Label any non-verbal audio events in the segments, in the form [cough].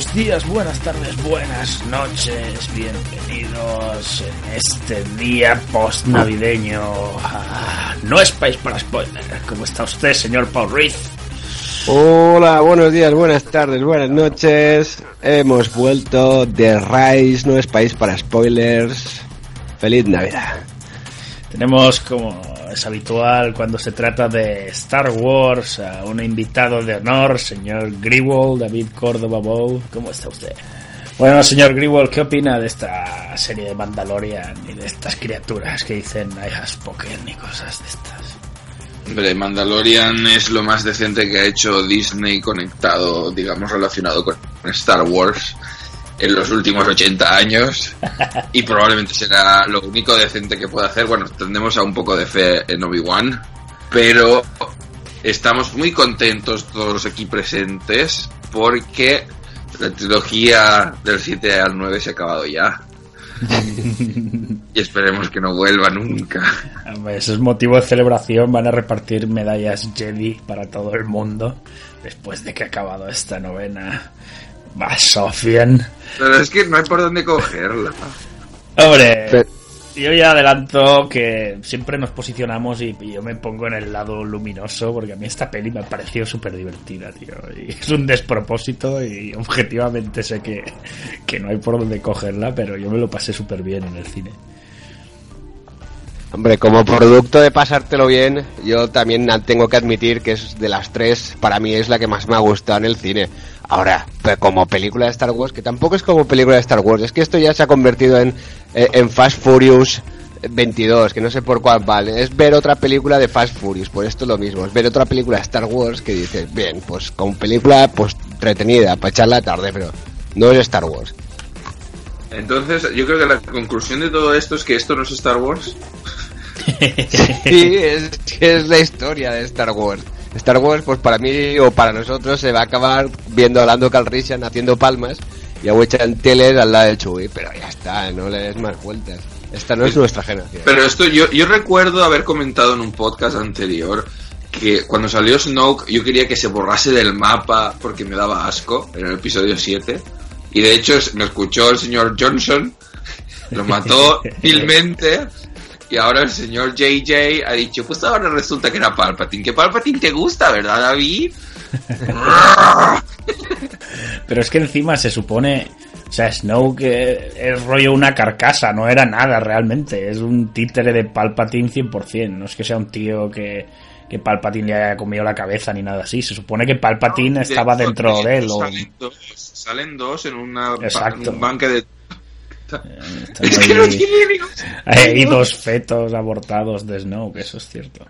Buenos días, buenas tardes, buenas noches, bienvenidos en este día post navideño. no es país para spoiler. ¿Cómo está usted, señor Paul Ruiz? Hola, buenos días, buenas tardes, buenas noches. Hemos vuelto de Rise, no es país para spoilers. Feliz Navidad. Tenemos como es habitual cuando se trata de Star Wars, a un invitado de honor, señor Grewal, David Córdoba Bow. ¿Cómo está usted? Bueno, señor Grewal, ¿qué opina de esta serie de Mandalorian y de estas criaturas que dicen I have spoken cosas de estas? Hombre, Mandalorian es lo más decente que ha hecho Disney conectado, digamos, relacionado con Star Wars en los últimos 80 años [laughs] y probablemente será lo único decente que pueda hacer. Bueno, tendremos a un poco de fe en Obi-Wan, pero estamos muy contentos todos aquí presentes porque la trilogía del 7 al 9 se ha acabado ya. [laughs] y esperemos que no vuelva nunca. Eso es motivo de celebración. Van a repartir medallas Jedi para todo el mundo después de que ha acabado esta novena. Va, Sofian. Pero es que no hay por dónde cogerla. Hombre, yo ya adelanto que siempre nos posicionamos y, yo me pongo en el lado luminoso porque a mí esta peli me ha parecido súper divertida, tío. Y es un despropósito y objetivamente sé que, que no hay por dónde cogerla, pero yo me lo pasé súper bien en el cine. Hombre, como producto de pasártelo bien, yo también tengo que admitir que es de las tres, para mí es la que más me ha gustado en el cine. Ahora, como película de Star Wars, que tampoco es como película de Star Wars, es que esto ya se ha convertido en, eh, en Fast Furious 22, que no sé por cuál vale. Es ver otra película de Fast Furious, por esto es lo mismo. Es ver otra película de Star Wars que dices, bien, pues como película pues entretenida, para echar la tarde, pero no es Star Wars. Entonces, yo creo que la conclusión de todo esto es que esto no es Star Wars. [laughs] sí, es, es la historia de Star Wars. Star Wars, pues para mí o para nosotros se va a acabar viendo a Lando Calrissian haciendo palmas y a en tele al lado del Chewie, pero ya está, no le des más vueltas. Esta no es nuestra generación. Pero esto yo, yo recuerdo haber comentado en un podcast anterior que cuando salió Snoke yo quería que se borrase del mapa porque me daba asco en el episodio 7 y de hecho me escuchó el señor Johnson, lo mató [laughs] vilmente y ahora el señor JJ ha dicho, pues ahora resulta que era Palpatine. Que Palpatine te gusta, ¿verdad, David? [laughs] Pero es que encima se supone... O sea, Snoke es rollo una carcasa, no era nada realmente. Es un títere de Palpatine 100%. No es que sea un tío que, que Palpatine le haya comido la cabeza ni nada así. Se supone que Palpatine estaba dentro de él. Salen, dos, salen dos en, una, un banque de [laughs] es que no tiene [laughs] Hay dos fetos abortados de Snow, que eso es cierto.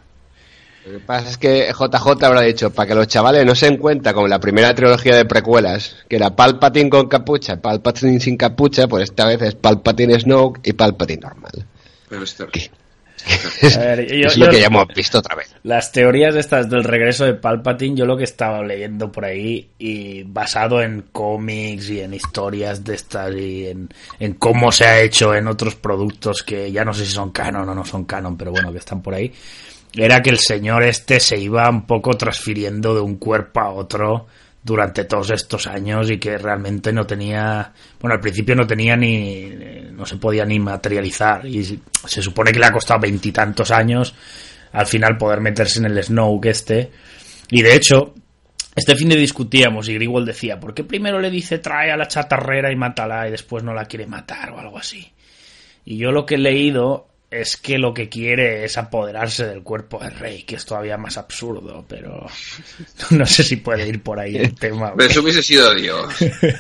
Lo que pasa es que JJ habrá dicho, para que los chavales no se den cuenta, como la primera trilogía de precuelas, que era Palpatine con capucha, Palpatine sin capucha, pues esta vez es Palpatine Snow y Palpatine normal. Pero este [laughs] es, lo que ya hemos visto otra vez. Las teorías estas del regreso de Palpatine, yo lo que estaba leyendo por ahí, y basado en cómics y en historias de estas y en, en, cómo se ha hecho en otros productos que ya no sé si son canon o no son canon, pero bueno, que están por ahí, era que el señor este se iba un poco transfiriendo de un cuerpo a otro durante todos estos años y que realmente no tenía, bueno, al principio no tenía ni, no se podía ni materializar y se supone que le ha costado veintitantos años al final poder meterse en el Snow que este y de hecho este fin de discutíamos y Grigwald decía, ¿por qué primero le dice trae a la chatarrera y mátala y después no la quiere matar o algo así? Y yo lo que he leído es que lo que quiere es apoderarse del cuerpo del rey, que es todavía más absurdo, pero [laughs] no sé si puede ir por ahí el tema. Pero eso hubiese sido Dios.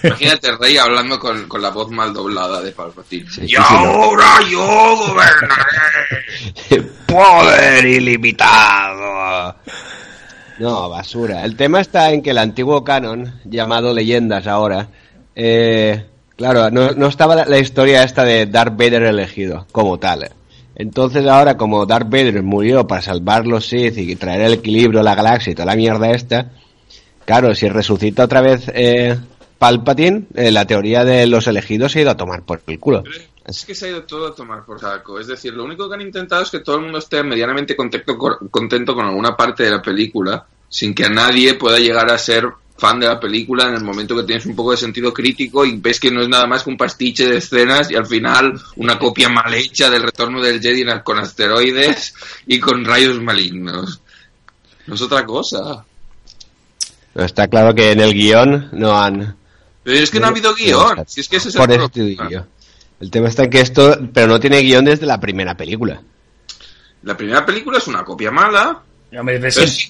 Imagínate el rey hablando con, con la voz mal doblada de Palpatine. y ahora yo gobernaré. [laughs] Poder ilimitado. No, basura. El tema está en que el antiguo canon, llamado leyendas ahora, eh, claro, no, no estaba la historia esta de Darth Vader elegido como tal. Entonces ahora como Darth Vader murió para salvar los Sith y traer el equilibrio a la galaxia y toda la mierda esta, claro, si resucita otra vez eh, Palpatine, eh, la teoría de los elegidos se ha ido a tomar por el culo. Es que se ha ido todo a tomar por saco. Es decir, lo único que han intentado es que todo el mundo esté medianamente contento, contento con alguna parte de la película, sin que a nadie pueda llegar a ser fan de la película en el momento que tienes un poco de sentido crítico y ves que no es nada más que un pastiche de escenas y al final una copia mal hecha del retorno del Jedi con asteroides y con rayos malignos. No es otra cosa. Está claro que en el guion no han... Pero es que no, ha habido guion. Si es que ese es el, el tema está en que esto... Pero no tiene guion desde la primera película. La primera película es una copia mala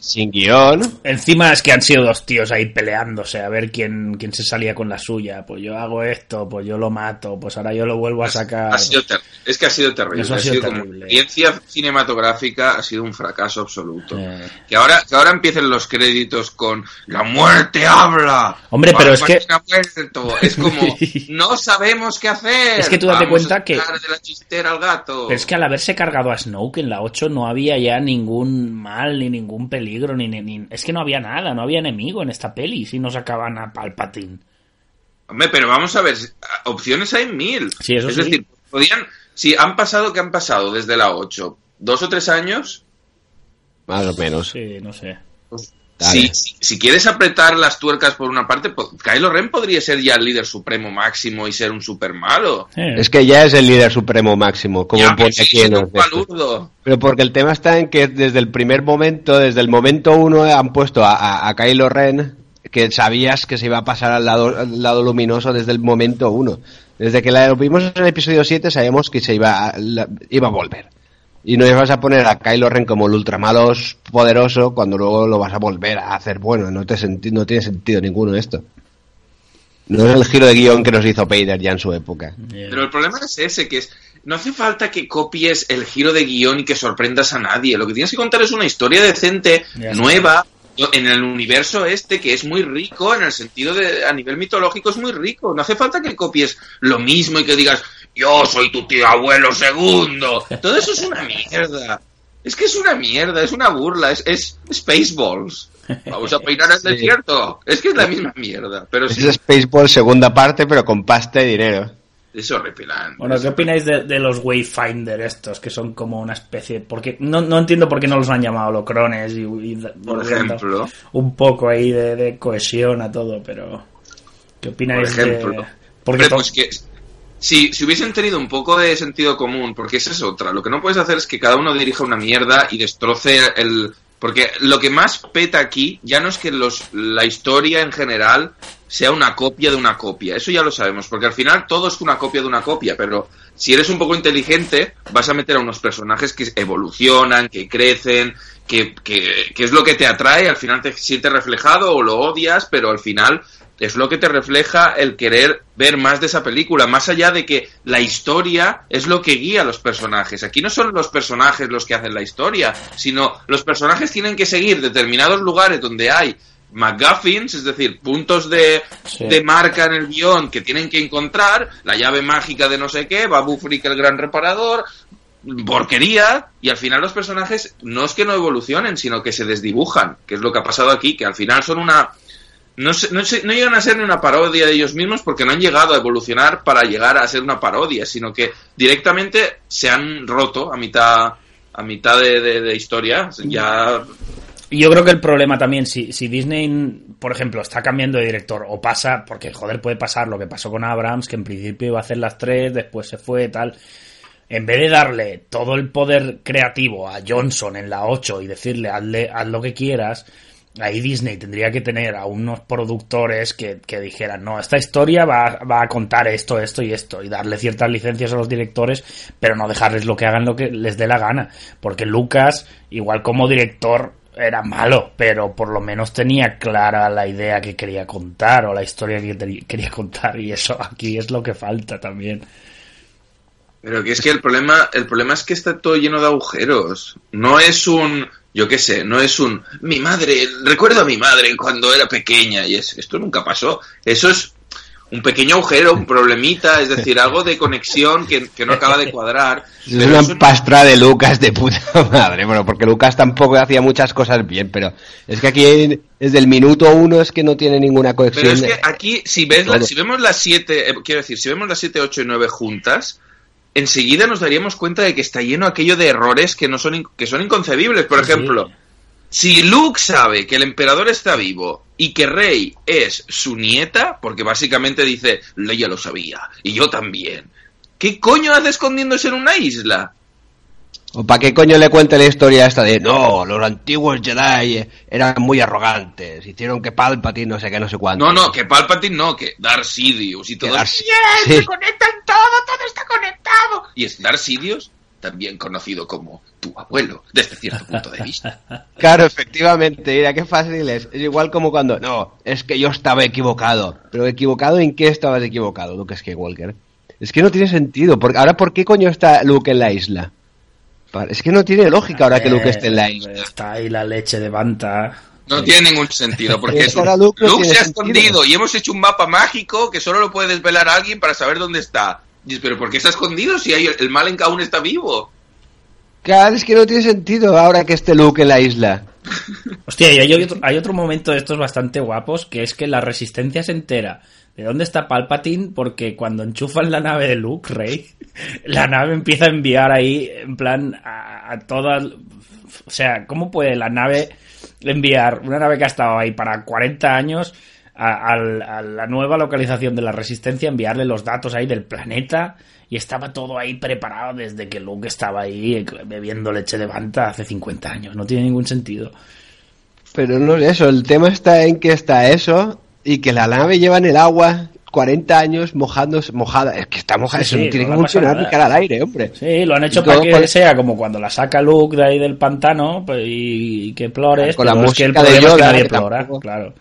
sin guion. Encima es que han sido dos tíos ahí peleándose a ver quién, quién se salía con la suya. Pues yo hago esto, pues yo lo mato, pues ahora yo lo vuelvo a sacar. es que ha sido terrible. ha, sido, experiencia cinematográfica ha sido un fracaso absoluto. Eh. Que ahora que ahora empiecen los créditos con la muerte habla. Hombre, pero es que es como [laughs] no sabemos qué hacer. Es que tú date cuenta que de la al gato. Pero es que al haberse cargado a Snoke en la 8 no había ya ningún mal ni ningún peligro, ni, ni, Es que no había nada, no había enemigo en esta peli si no sacaban a Palpatine. Hombre, pero vamos a ver, opciones hay mil. es decir, podían... Si han pasado, ¿qué han pasado desde la 8? ¿Dos o tres años? Más o menos. Sí, no sé. Pues si, si, quieres apretar las tuercas por una parte, Kylo Ren podría ser ya el líder supremo máximo y ser un super malo. Es que ya es el líder supremo máximo, como pone aquí en Pero porque el tema está en que desde el primer momento, desde el momento uno, han puesto a, a, Kylo Ren que sabías que se iba a pasar al lado, al lado luminoso desde el momento uno. Desde que la vimos en el episodio 7 sabíamos que se iba iba a volver. Y no vas a poner a Kylo Ren como el ultramalo poderoso cuando luego lo vas a volver a hacer bueno. No, te no tiene sentido ninguno esto. No es el giro de guion que nos hizo Vader ya en su época. Pero el problema es ese, que es... No hace falta que copies el giro de guion y que sorprendas a nadie. Lo que tienes que contar es una historia decente, nueva, en el universo este que es muy rico en el sentido de a nivel mitológico es muy rico no hace falta que copies lo mismo y que digas yo soy tu tío abuelo segundo. Todo eso es una mierda. Es que es una mierda es una burla es, es Spaceballs. Vamos a peinar el desierto. Es que es la misma mierda pero es Spaceballs segunda parte pero con pasta y dinero. Es horripilante. Bueno, ¿qué opináis de, los Wayfinder estos, que son como una especie... Porque no, no entiendo por qué no los han llamado holocrones y, por ejemplo, un poco ahí de, cohesión a todo, pero... ¿Qué opináis por ejemplo, de...? Porque pues que si, si hubiesen tenido un poco de sentido común, porque esa es otra, lo que no puedes hacer es que cada uno dirija una mierda y destroce el... Porque lo que más peta aquí ya no es que los, la historia en general sea una copia de una copia. Eso ya lo sabemos, porque al final todo es una copia de una copia, pero si eres un poco inteligente, vas a meter a unos personajes que evolucionan, que crecen, que, que, que es lo que te atrae, al final te sientes reflejado o lo odias, pero al final es lo que te refleja el querer ver más de esa película, más allá de que la historia es lo que guía a los personajes. Aquí no son los personajes los que hacen la historia, sino los personajes tienen que seguir determinados lugares donde hay McGuffins, es decir, puntos de, de, marca en el guion que tienen que encontrar, la llave mágica de no sé qué, Babu Frick el gran reparador, porquería y al final los personajes no es que no evolucionen, sino que se desdibujan, que es lo que ha pasado aquí, que al final son una... No, no, no llegan a ser ni una parodia de ellos mismos porque no han llegado a evolucionar para llegar a ser una parodia, sino que directamente se han roto a mitad a mitad de, historia. Ya yo creo que el problema también, si, si Disney, por ejemplo, está cambiando de director o pasa, porque joder, puede pasar lo que pasó con Abrams, que en principio iba a hacer las tres, después se fue, tal. En vez de darle todo el poder creativo a Johnson en la 8 y decirle hazle, haz lo que quieras, ahí Disney tendría que tener a unos productores que, que dijeran, no, esta historia va, va, a contar esto, esto y esto, y darle ciertas licencias a los directores, pero no dejarles lo que hagan lo que les dé la gana. Porque Lucas, igual como director, era malo, pero por lo menos tenía clara la idea que quería contar o la historia que quería contar y eso aquí es lo que falta también. Pero que es que el problema, el problema es que está todo lleno de agujeros. No es un, yo qué sé, no es un, mi madre, recuerdo a mi madre cuando era pequeña y es, esto nunca pasó. Eso es un pequeño agujero, un problemita, es decir, algo de conexión que, no acaba de cuadrar. [laughs] Es una pastra de Lucas de puta [laughs] madre, bueno, porque Lucas tampoco hacía muchas cosas bien, pero es que aquí desde el minuto uno es que no tiene ninguna conexión. Pero es que aquí, si, ves si vemos las siete, eh, quiero decir, si vemos las siete, ocho y nueve juntas, enseguida nos daríamos cuenta de que está lleno aquello de errores que no son, que son inconcebibles. Por ejemplo, si Luke sabe que el emperador está vivo y que Rey es su nieta, porque básicamente dice, Leia lo sabía, y yo también, ¿qué coño hace escondiéndose en una isla? ¿O para qué coño le cuente la historia esta de no, los antiguos Jedi eran muy arrogantes, hicieron que Palpatine no sé qué, no sé cuánto? No, no, que Palpatine no, que Darth Sidious y todo. Darth... Sí. se conectan todo, todo está conectado. Y es Darth Sidious también conocido como tu abuelo, desde cierto punto de vista. [laughs] Claro, efectivamente, mira qué fácil es. Es igual como cuando, no, es que yo estaba equivocado. Pero equivocado en qué estabas equivocado, Luke Skywalker. Es que no tiene sentido. Porque, ahora, ¿por qué coño está Luke en la isla? Es que no tiene lógica ahora que Luke esté en la isla. Está ahí la leche de Banta. No tiene ningún sentido, porque Luke, se ha escondido y hemos hecho un mapa mágico que solo lo puede desvelar alguien para saber dónde está. Pero ¿por qué está escondido si hay, el Malen aún está vivo? Claro, es que no tiene sentido ahora que esté Luke en la isla. Hostia, y hay otro, hay otro momento de estos bastante guapos, que es que la resistencia se entera de dónde está Palpatine, porque cuando enchufan la nave de Luke, Rey, [laughs] la nave empieza a enviar ahí, en plan, a, a todas... O sea, ¿cómo puede la nave enviar, una nave que ha estado ahí para 40 años, a, la nueva localización de la resistencia, enviarle los datos ahí del planeta y estaba todo ahí preparado desde que Luke estaba ahí bebiendo leche de banta hace 50 años. No tiene ningún sentido. Pero no es eso, el tema está en que está eso y que la nave lleva en el agua 40 años mojándose, mojada. Es que está mojada, eso no tiene que funcionar ni cara al aire, hombre. Sí, lo han hecho para que sea como cuando la saca Luke de ahí del pantano pues, y, que plores. Con la música de Yoda, nadie plora, claro.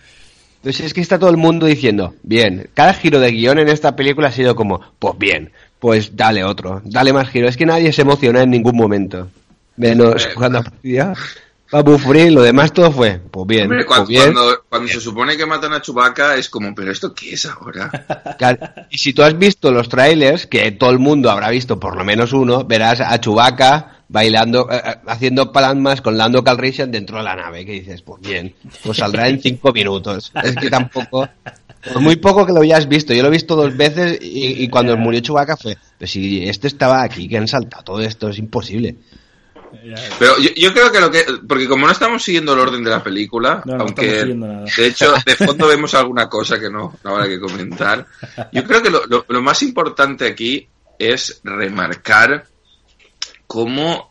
Entonces es que está todo el mundo diciendo, bien, cada giro de guion en esta película ha sido como, pues bien, pues dale otro, dale más giro. Es que nadie se emociona en ningún momento. Menos eh, cuando aparecía Bufuri, lo demás todo fue, pues bien. Hombre, pues cuando, cuando, se supone que matan a Chewbacca es como, pero ¿esto qué es ahora? [laughs] y si tú has visto los trailers, que todo el mundo habrá visto por lo menos uno, verás a Chewbacca bailando, eh, eh, haciendo palmas con Lando Calrissian dentro de la nave, que dices, pues bien, pues saldrá en cinco minutos. Es que tampoco, por muy poco que lo hayas visto, yo lo he visto dos veces y, cuando murió Chewbacca fue, pues si este estaba aquí, que han saltado todo esto, es imposible. Pero yo, creo que lo que. Porque como no estamos siguiendo el orden de la película, aunque de hecho de fondo vemos alguna cosa que no, no habrá que comentar, yo creo que lo, lo más importante aquí es remarcar cómo,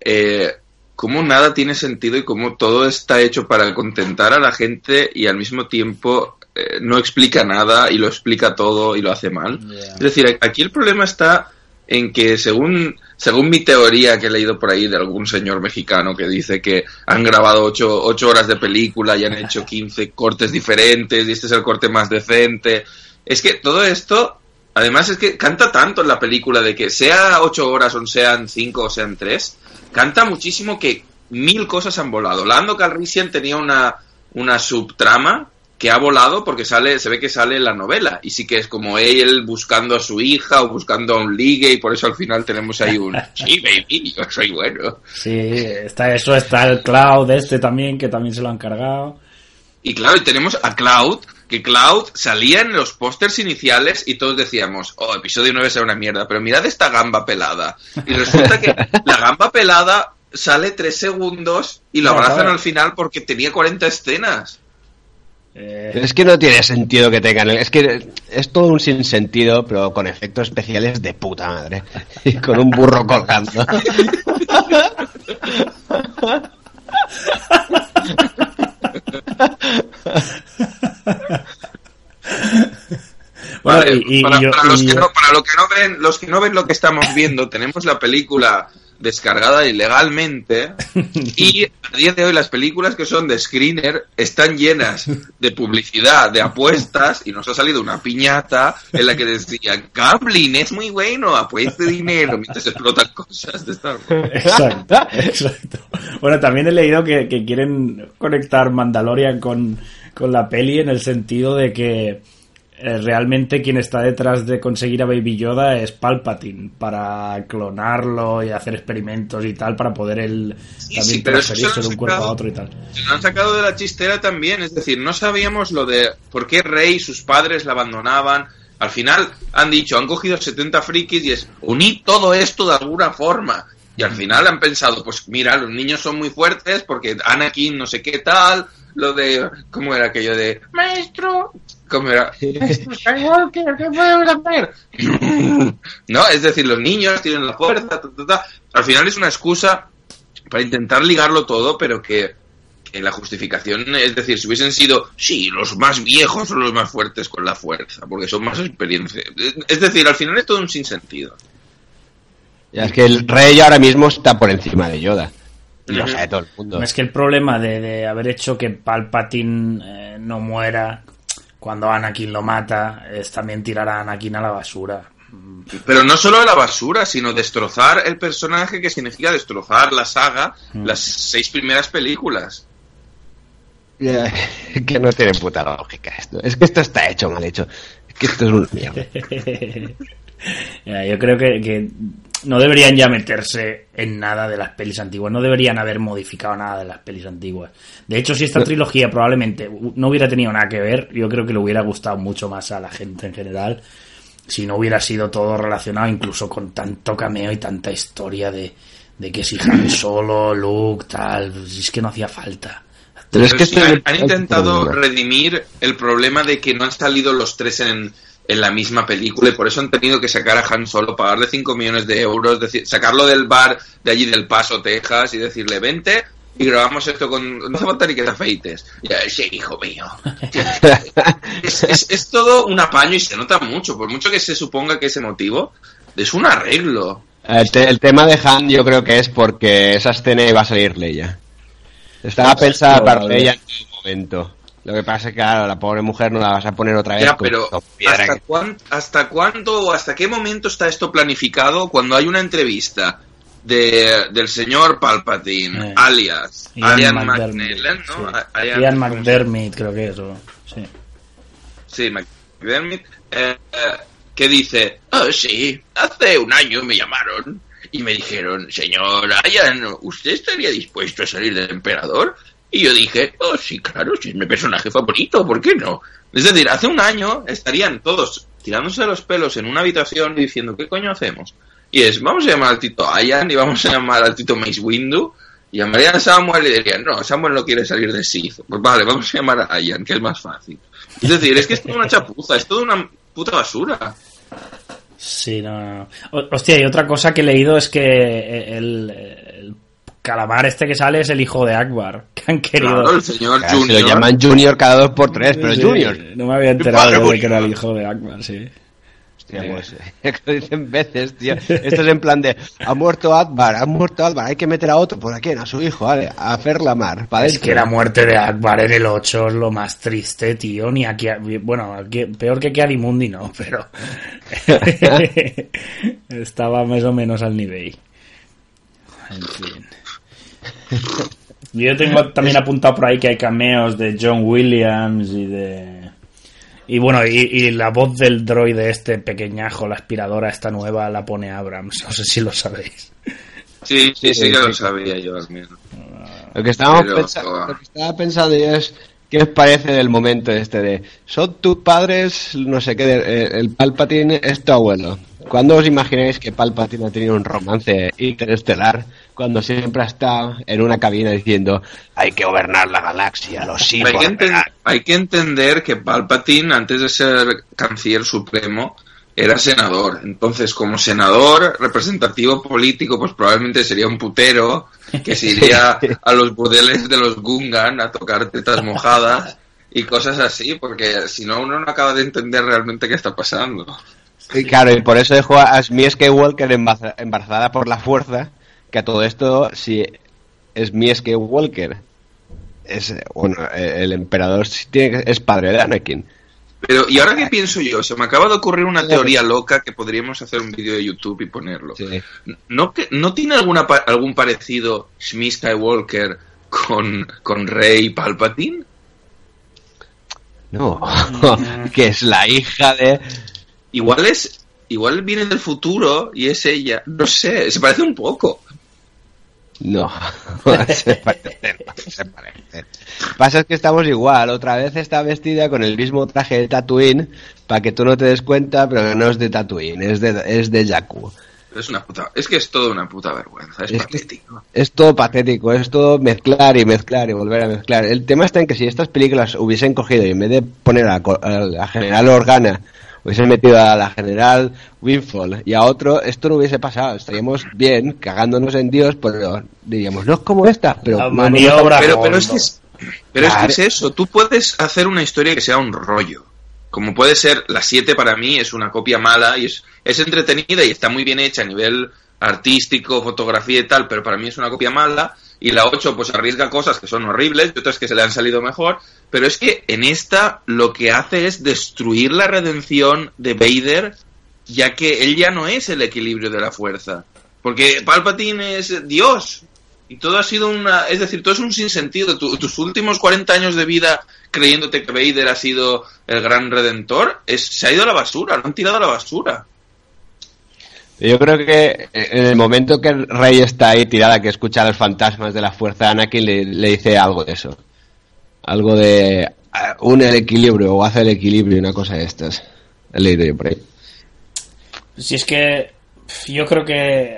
eh, cómo nada tiene sentido y cómo todo está hecho para contentar a la gente y al mismo tiempo eh, no explica nada y lo explica todo y lo hace mal. Es decir, aquí el problema está en que según según mi teoría que he leído por ahí de algún señor mexicano que dice que han grabado ocho, ocho horas de película y han hecho 15 cortes diferentes y este es el corte más decente, es que todo esto Además es que canta tanto en la película de que sea ocho horas o sean cinco o sean tres, canta muchísimo que mil cosas han volado. Lando Calrissian tenía una, una subtrama que ha volado porque sale, se ve que sale en la novela. Y sí que es como él buscando a su hija o buscando a un ligue y por eso al final tenemos ahí un [laughs] sí, baby, yo soy bueno. Sí, está eso, está el Cloud este también, que también se lo han cargado. Y claro, y tenemos a Cloud, que Cloud salía en los pósters iniciales y todos decíamos, oh, episodio 9 será una mierda, pero mirad esta gamba pelada. Y resulta que la gamba pelada sale tres segundos y lo abrazan claro. al final porque tenía 40 escenas. Eh, Es que no tiene sentido que tengan. Es que es todo un sinsentido, pero con efectos especiales de puta madre. [laughs] Y con un burro colgando. Bueno, Vale, y- y para, yo- para los y que no, para lo que no ven, los que no ven lo que estamos viendo, tenemos la película descargada ilegalmente [laughs] y a día de hoy las películas que son de screener están llenas de publicidad, de apuestas y nos ha salido una piñata en la que decía Gambling es muy bueno, apueste dinero mientras explotan cosas de Star Wars. Exacto, exacto. Bueno, también he leído que, que quieren conectar Mandalorian con, con la peli en el sentido de que realmente quien está detrás de conseguir a Baby Yoda es Palpatine para clonarlo y hacer experimentos y tal para poder él Sí, también sí, transferirse de un cuerpo a otro y tal. Se lo han sacado de la chistera también, es decir, no sabíamos lo de por qué Rey y sus padres la abandonaban. Al final han dicho, han cogido 70 frikis y es, unid todo esto de alguna forma. Y al final han pensado, pues mira, los niños son muy fuertes porque Anakin no sé qué tal, lo de, ¿cómo era aquello de, maestro? ¿Cómo era? Maestro Skywalker, ¿qué podemos hacer? no, es decir, los niños tienen la fuerza, ta, ta, ta. Al final es una excusa para intentar ligarlo todo, pero que, que la justificación, es decir, si hubiesen sido, sí, los más viejos son los más fuertes con la fuerza, porque son más experiencia. Es decir, al final es todo un sinsentido. Ya es que el rey ahora mismo está por encima de Yoda. Y lo sabe todo el mundo. Es que el problema de, de haber hecho que Palpatine eh, no muera cuando Anakin lo mata es también tirar a Anakin a la basura. Pero no solo a la basura, sino destrozar el personaje, que significa destrozar la saga, las seis primeras películas. Ya, [laughs] que no tiene puta lógica esto. Es que esto está hecho mal hecho. Es que esto es un mierda. [laughs] Yo creo que, que no deberían ya meterse en nada de las pelis antiguas, no deberían haber modificado nada de las pelis antiguas. De hecho, si esta trilogía probablemente no hubiera tenido nada que ver, yo creo que le hubiera gustado mucho más a la gente en general si no hubiera sido todo relacionado incluso con tanto cameo y tanta historia de, de que si Han [coughs] Solo, Luke, tal, pues es que no hacía falta. Pero es que han, intentado redimir el problema de que no han salido los tres en, en la misma película y por eso han tenido que sacar a Han Solo, pagarle 5 millones de euros, decir, sacarlo del bar de allí del Paso, Texas y decirle, vente y grabamos esto con... No hace falta ni que te afeites. Ya, sí, hijo mío. [laughs] es, es- es todo un apaño y se nota mucho, por mucho que se suponga que ese motivo, es un arreglo. El, te- el tema de Han yo creo que es porque esa escena iba a salir Leia. Estaba pensada para. Leia en todo momento. Lo que pasa es que, claro, la pobre mujer no la vas a poner otra vez. Ya, pero con ¿hasta, que- cuán- ¿hasta cuándo o hasta qué momento está esto planificado cuando hay una entrevista de, del señor Palpatine, Eh. alias Ian Ian McDermott, ¿no? sí. A- Ian- Ian McDermott creo que es, o- sí. Sí, McDermott, eh, eh, que dice, oh sí, hace un año me llamaron y me dijeron, señor Ian, ¿usted estaría dispuesto a salir del emperador? Y yo dije, oh sí, claro, si es mi personaje favorito, ¿por qué no? Es decir, hace un año estarían todos tirándose los pelos en una habitación diciendo, ¿qué coño hacemos? Y es, vamos a llamar al Tito Ian y vamos a llamar al Tito Mace Windu. Y llamarían a Samuel y dirían, no, Samuel no quiere salir de Sith. Pues vale, vamos a llamar a Ian, que es más fácil. Es decir, es que es toda una chapuza, es toda una puta basura. Sí, no, no, Hostia, y otra cosa que he leído es que el calamar este que sale es el hijo de Akbar. [laughs] Que han querido. Claro, el señor Claro, se Junior. lo llaman Junior cada dos por tres, pero Sí, Junior. No me había [laughs] enterado yo de murió. que era el hijo de Akbar, sí. Hostia, pues, [laughs] lo dicen veces, tío. Esto es en plan de, ha muerto Akbar, ha muerto Akbar, hay que meter a otro, ¿por a quién? A su hijo, vale, a Ferlamar, para Es que la muerte de Akbar en el 8 es lo más triste, tío. Ni aquí, bueno, aquí- peor que que Adimundi no, pero estaba más o menos al nivel. En fin. [laughs] Yo tengo también apuntado por ahí que hay cameos de John Williams y de... Y bueno, y, y la voz del droide este pequeñajo, la aspiradora esta nueva, la pone Abrams. No sé si lo sabéis. Sí, sí, sí, que lo sabía yo al menos. Lo que, estábamos Pero, pensa- joder. lo que estaba pensando yo es qué os parece del momento este de son tus padres, no sé qué, de- eh, el Palpatine es tu abuelo. ¿Cuándo os imagináis que Palpatine ha tenido un romance interestelar cuando siempre estado en una cabina diciendo hay que gobernar la galaxia, los hijos? Hay que, enten- hay que entender que Palpatine, antes de ser canciller supremo, era senador. Entonces, como senador representativo político, pues probablemente sería un putero que se iría [laughs] a los burdeles de los Gungan a tocar tetas mojadas y cosas así, porque si no, uno no acaba de entender realmente qué está pasando. Y claro, y por eso dejó a Smee Skywalker embarazada por la fuerza, que a todo esto, si Smee Skywalker es, eh, bueno, eh, el emperador tiene que- es padre de Anakin. Pero, ¿y ahora qué pienso yo? Se me acaba de ocurrir una teoría loca que podríamos hacer un vídeo de YouTube y ponerlo. Sí. ¿No, que, ¿No tiene alguna, pa- algún parecido Shmi Skywalker con, con Rey Palpatine? No, [laughs] que es la hija de... Igual es. Igual viene del futuro y es ella. No sé, se parece un poco. No, [laughs] [laughs] se parece, no se parece. Pasa es que estamos igual, otra vez está vestida con el mismo traje de Tatooine, para que tú no te des cuenta, pero que no es de Tatooine, es de, es de Jakku. Es una puta. Es que es todo una puta vergüenza. Es, patético. Es todo patético, es todo mezclar y mezclar y volver a mezclar. El tema está en que si estas películas hubiesen cogido y en vez de poner a, a general Organa, hubiesen metido a la general Winfall y a otro, esto no hubiese pasado. Estaríamos bien, cagándonos en Dios, pero diríamos, no es como esta, pero... La no, no, maniobra. Pero, pero es que es, pero es que es eso. Tú puedes hacer una historia que sea un rollo. Como puede ser, la 7 para mí es una copia mala y es, es entretenida y está muy bien hecha a nivel artístico, fotografía y tal, pero para mí es una copia mala. Y la 8 pues arriesga cosas que son horribles y otras que se le han salido mejor. Pero es que en esta lo que hace es destruir la redención de Vader, ya que él ya no es el equilibrio de la fuerza. Porque Palpatine es Dios. Y todo ha sido una. Es decir, todo es un sinsentido. Tu- tus últimos 40 años de vida creyéndote que Vader ha sido el gran redentor, es, se ha ido a la basura, lo han tirado a la basura. Yo creo que en el momento que Rey está ahí tirada, que escucha los fantasmas de la fuerza, Anakin le, dice algo de eso. Algo de ah, une el equilibrio o hace el equilibrio, una cosa de estas. He leído yo por ahí. Si es que yo creo que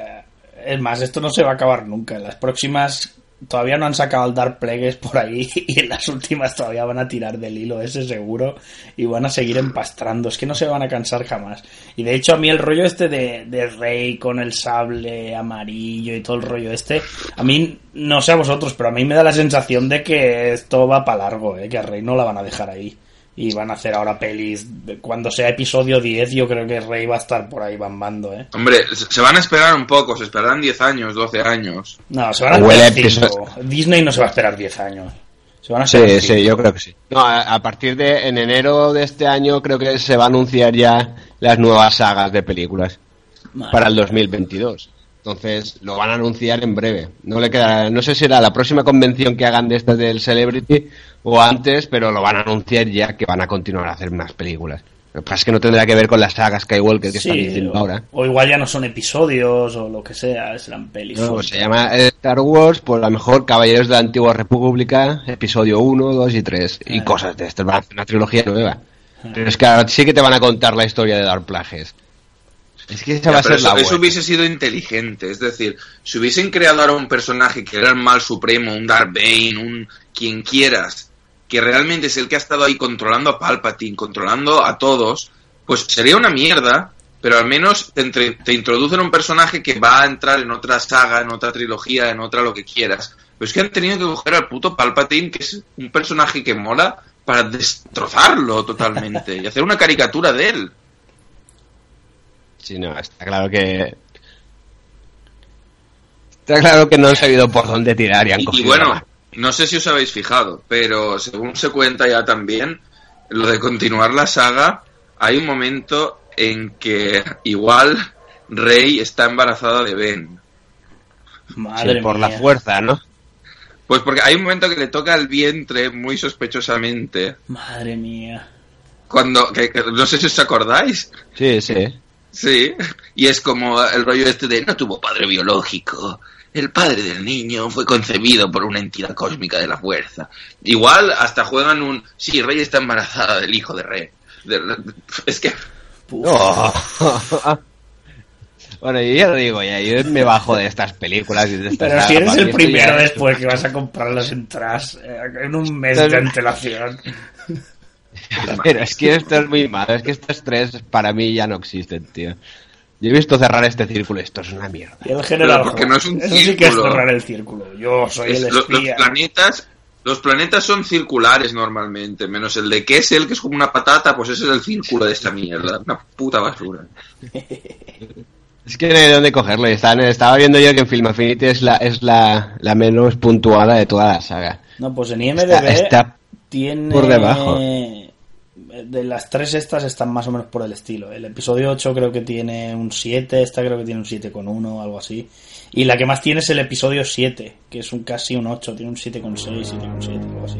es más, esto no se va a acabar nunca. Las próximas todavía no han sacado el Dark Plagueis por ahí [laughs] y en las últimas todavía van a tirar del hilo ese seguro y van a seguir empastrando. Es que no se van a cansar jamás. Y de hecho a mí el rollo este de, de Rey con el sable amarillo y todo el rollo este, a mí no sé a vosotros, pero a mí me da la sensación de que esto va para largo, ¿eh? que a Rey no la van a dejar ahí. Y van a hacer ahora pelis. Cuando sea episodio 10, yo creo que Rey va a estar por ahí bambando, ¿eh? Hombre, se van a esperar un poco, se esperarán 10 años, 12 años. No, se van a esperar episodio- 5. Disney no se va a esperar 10 años. Se van a Sí, esperar sí, cinco. yo creo que sí. No, a, a partir de en enero de este año creo que se va a anunciar ya las nuevas sagas de películas para el 2022. Entonces lo van a anunciar en breve. No le quedará, no sé si será la próxima convención que hagan de estas del Celebrity o antes, pero lo van a anunciar ya que van a continuar a hacer más películas. Lo que pasa es que no tendrá que ver con las sagas Skywalker que Sí, están diciendo o, ahora. o igual ya no son episodios o lo que sea, serán pelis. No, se llama eh, Star Wars, pues a lo mejor Caballeros de la Antigua República, episodio 1, 2 y 3, y Ah. cosas de estas. Van a hacer una trilogía nueva. Pero es que ahora sí que te van a contar la historia de Dark Plagueis. Es que esa va a ser la eso, hubiese sido inteligente. Es decir, si hubiesen creado ahora un personaje que era el mal supremo, un Darth Bane, un quien quieras, que realmente es el que ha estado ahí controlando a Palpatine, controlando a todos, pues sería una mierda, pero al menos te, entre- te introducen un personaje que va a entrar en otra saga, en otra trilogía, en otra lo que quieras. Pero es que han tenido que coger al puto Palpatine, que es un personaje que mola, para destrozarlo totalmente y hacer una caricatura de él. Sí, no, está claro que... Está claro que no han sabido por dónde tirar y han Y, bueno, no sé si os habéis fijado, pero según se cuenta ya también, lo de continuar la saga, hay un momento en que igual Rey está embarazada de Ben. Madre Sí, por mía. la fuerza, ¿no? Pues porque hay un momento que le toca el vientre muy sospechosamente. Madre mía. Cuando, que, que- no sé si os acordáis. Sí, sí. Sí, y es como el rollo este de no tuvo padre biológico. El padre del niño fue concebido por una entidad cósmica de la fuerza. Igual hasta juegan un... Sí, Rey está embarazada del hijo de Rey. De- es que... Oh. [laughs] bueno, yo ya lo digo, ya, yo me bajo de estas películas y de estas Pero si eres el primero es- después que vas a comprar las entradas eh, en un mes de antelación. [laughs] Pero es que esto es muy malo, es que estos tres para mí ya no existen, tío. Yo he visto cerrar este círculo esto es una mierda. Y el general porque no es un Eso sí que es cerrar el círculo. Yo soy es- el lo- los, espía. planetas... Los planetas son circulares normalmente, menos el de Kessel, que es como una patata, pues ese es el círculo de esta mierda. Una puta basura. [laughs] Es que no hay de dónde cogerlo. y Estaba, estaba viendo yo que en Film Affinity es la, es la, la menos puntuada de toda la saga. No, pues en IMDB Está, está tiene... por debajo. De las tres estas están más o menos por el estilo. El episodio 8 creo que tiene un 7, esta creo que tiene un 7,1, algo así. Y la que más tiene es el episodio 7, que es un casi un 8, tiene un 7,6, 7,7, algo así.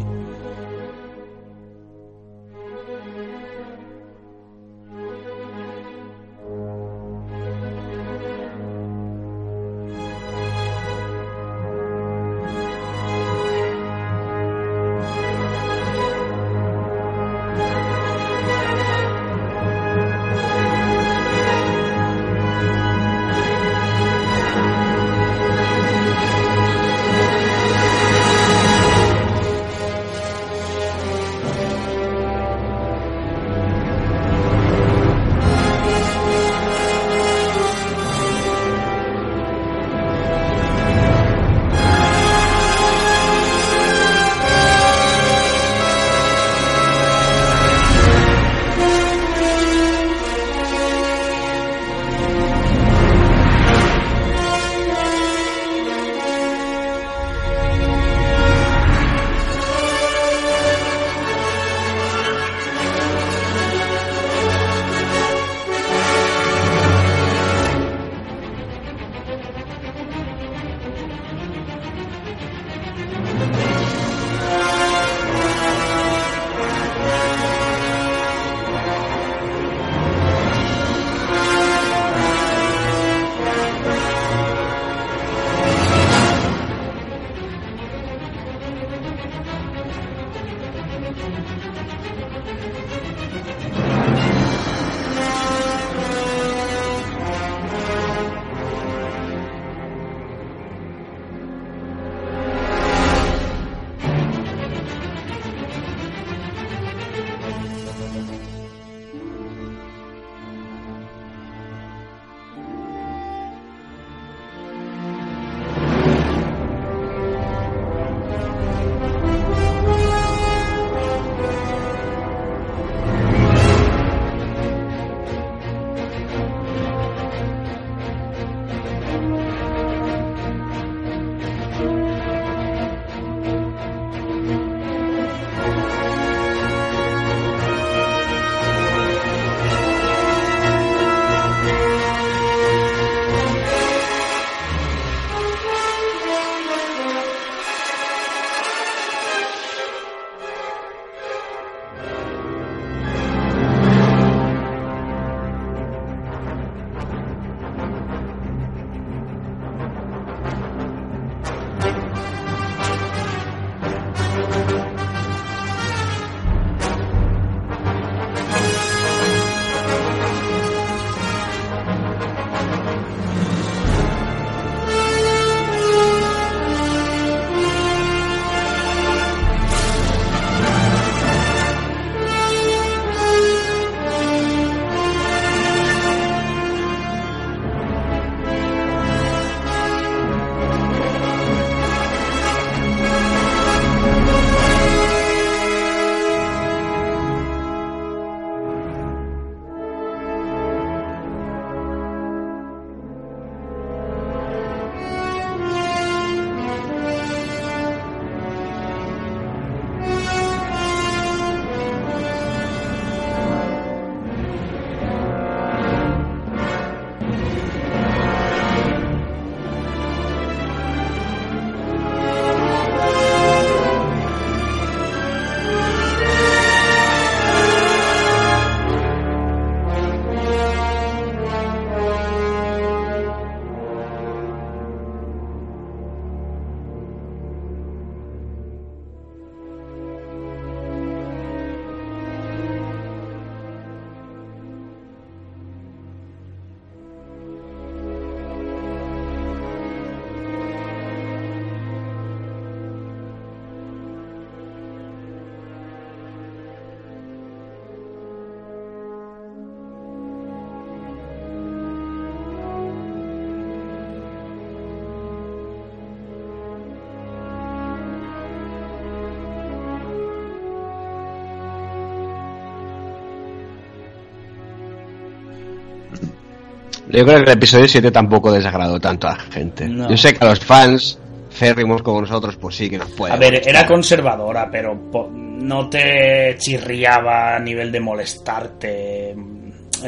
Yo creo que el episodio 7 tampoco desagradó tanto a la gente. No. Yo sé que a los fans férrimos como nosotros, pues sí que nos puede. A ver, era conservadora, pero po- no te chirriaba a nivel de molestarte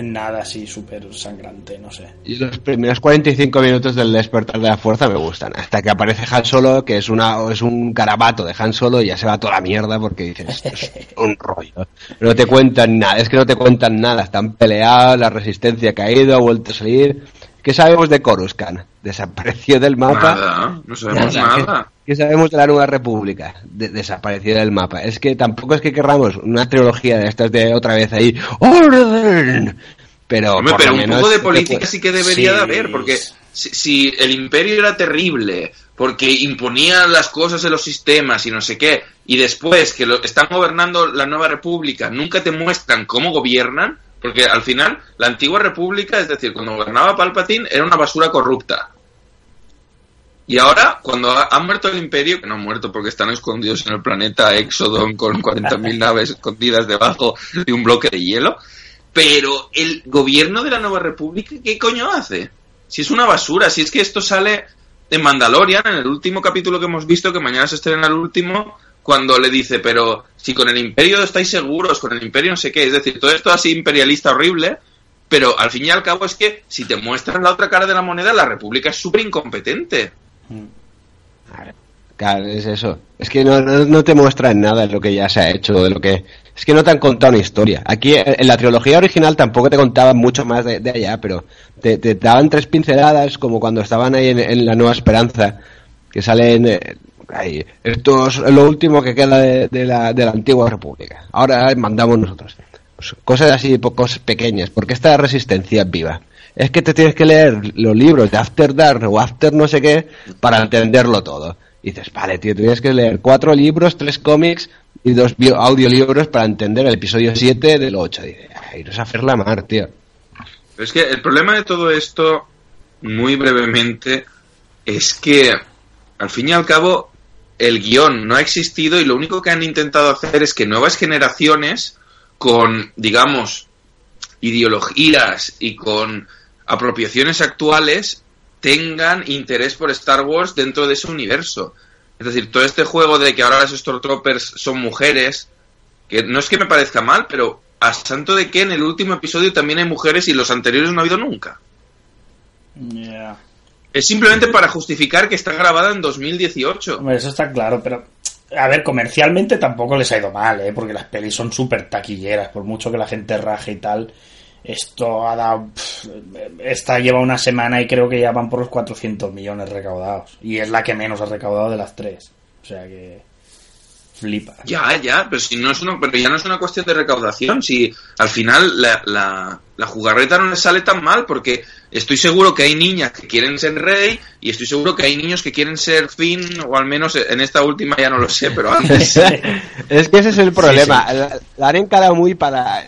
nada así súper sangrante, no sé. Y los primeros 45 minutos del despertar de la fuerza me gustan. Hasta que aparece Han Solo, que es una es un carabato de Han Solo y ya se va toda la mierda porque dices, "Esto es [laughs] un rollo. No te cuentan nada, es que no te cuentan nada. Están peleados, la resistencia ha caído, ha vuelto a salir. ¿Qué sabemos de Coruscant? Desapareció del mapa. Nada, no sabemos Nada. nada. ¿Qué sabemos de la Nueva República? De- desapareció del mapa. Es que tampoco es que querramos una trilogía de estas de otra vez ahí. ¡Orden! Pero, Hombre, por pero lo un poco de política puede- sí que debería Sí. de haber, porque si, si el imperio era terrible, porque imponía las cosas en los sistemas y no sé qué, y después que lo, están gobernando la nueva república, nunca te muestran cómo gobiernan, porque al final la antigua república, es decir, cuando gobernaba Palpatine, era una basura corrupta. Y ahora, cuando ha, ha muerto el imperio, que no han muerto porque están escondidos en el planeta Exodon con 40.000 naves escondidas debajo de un bloque de hielo, pero el gobierno de la nueva república, ¿qué coño hace? Si es una basura, si es que esto sale de Mandalorian en el último capítulo que hemos visto, que mañana se estrena el último, cuando le dice, pero si con el imperio estáis seguros, con el imperio no sé qué, es decir, todo esto así imperialista horrible, pero al fin y al cabo es que si te muestran la otra cara de la moneda, la república es súper incompetente. Claro, es eso. Es que no, no, te muestran nada de lo que ya se ha hecho, de lo que... Es que no te han contado una historia. Aquí, en la trilogía original tampoco te contaban mucho más de, allá, pero te, te daban tres pinceladas, como cuando estaban ahí en, en La Nueva Esperanza, que salen... Esto es lo último que queda de, la, de la antigua república. Ahora mandamos nosotros. Pues cosas así, cosas pequeñas, porque esta resistencia es viva. Es que te tienes que leer los libros de After Dark o After no sé qué para entenderlo todo. Y dices, vale, tío, tienes que leer cuatro libros, tres cómics y dos audiolibros para entender el episodio 7 del 8. Dices, "Ay, iros a hacer la mar, tío. Pero es que el problema de todo esto, muy brevemente, es que al fin y al cabo el guion no ha existido y lo único que han intentado hacer es que nuevas generaciones con, digamos, ideologías y con apropiaciones actuales tengan interés por Star Wars dentro de ese universo. Es decir, todo este juego de que ahora las Stormtroopers son mujeres, que no es que me parezca mal, pero a santo de que en el último episodio también hay mujeres y los anteriores no ha habido nunca. Ya. Es simplemente para justificar que está grabada en 2018. Hombre, eso está claro, pero a ver, comercialmente tampoco les ha ido mal, ¿eh? porque las pelis son súper taquilleras, por mucho que la gente raje y tal. Esto ha dado. esta lleva una semana y creo que ya van por los 400 millones recaudados. Y es la que menos ha recaudado de las tres. O sea que. Flipa. Ya, ya, pero si no es una, pero ya no es una cuestión de recaudación, si al final la, la, la jugarreta no le sale tan mal, porque estoy seguro que hay niñas que quieren ser rey y estoy seguro que hay niños que quieren ser Finn, o al menos en esta última ya no lo sé, pero [laughs] antes. es que ese es el problema. La, la han encarado muy para.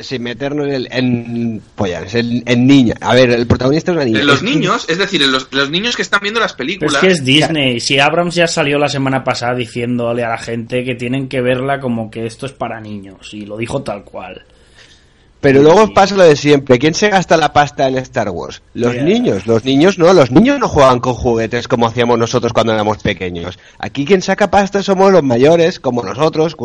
Sin meternos en, en pollas, en, en niña. A ver, el protagonista es una niña. En los niños, es decir, en los, los niños que están viendo las Pero películas. es que es Disney. Si Abrams ya salió la semana pasada diciéndole a la gente que tienen que verla como que esto es para niños. Y lo dijo tal cual. Pero luego pasa lo de siempre. ¿Quién se gasta la pasta en Star Wars? Los Yeah. niños. Los niños no. Los niños no juegan con juguetes como hacíamos nosotros cuando éramos pequeños. Aquí quien saca pasta somos los mayores, como nosotros,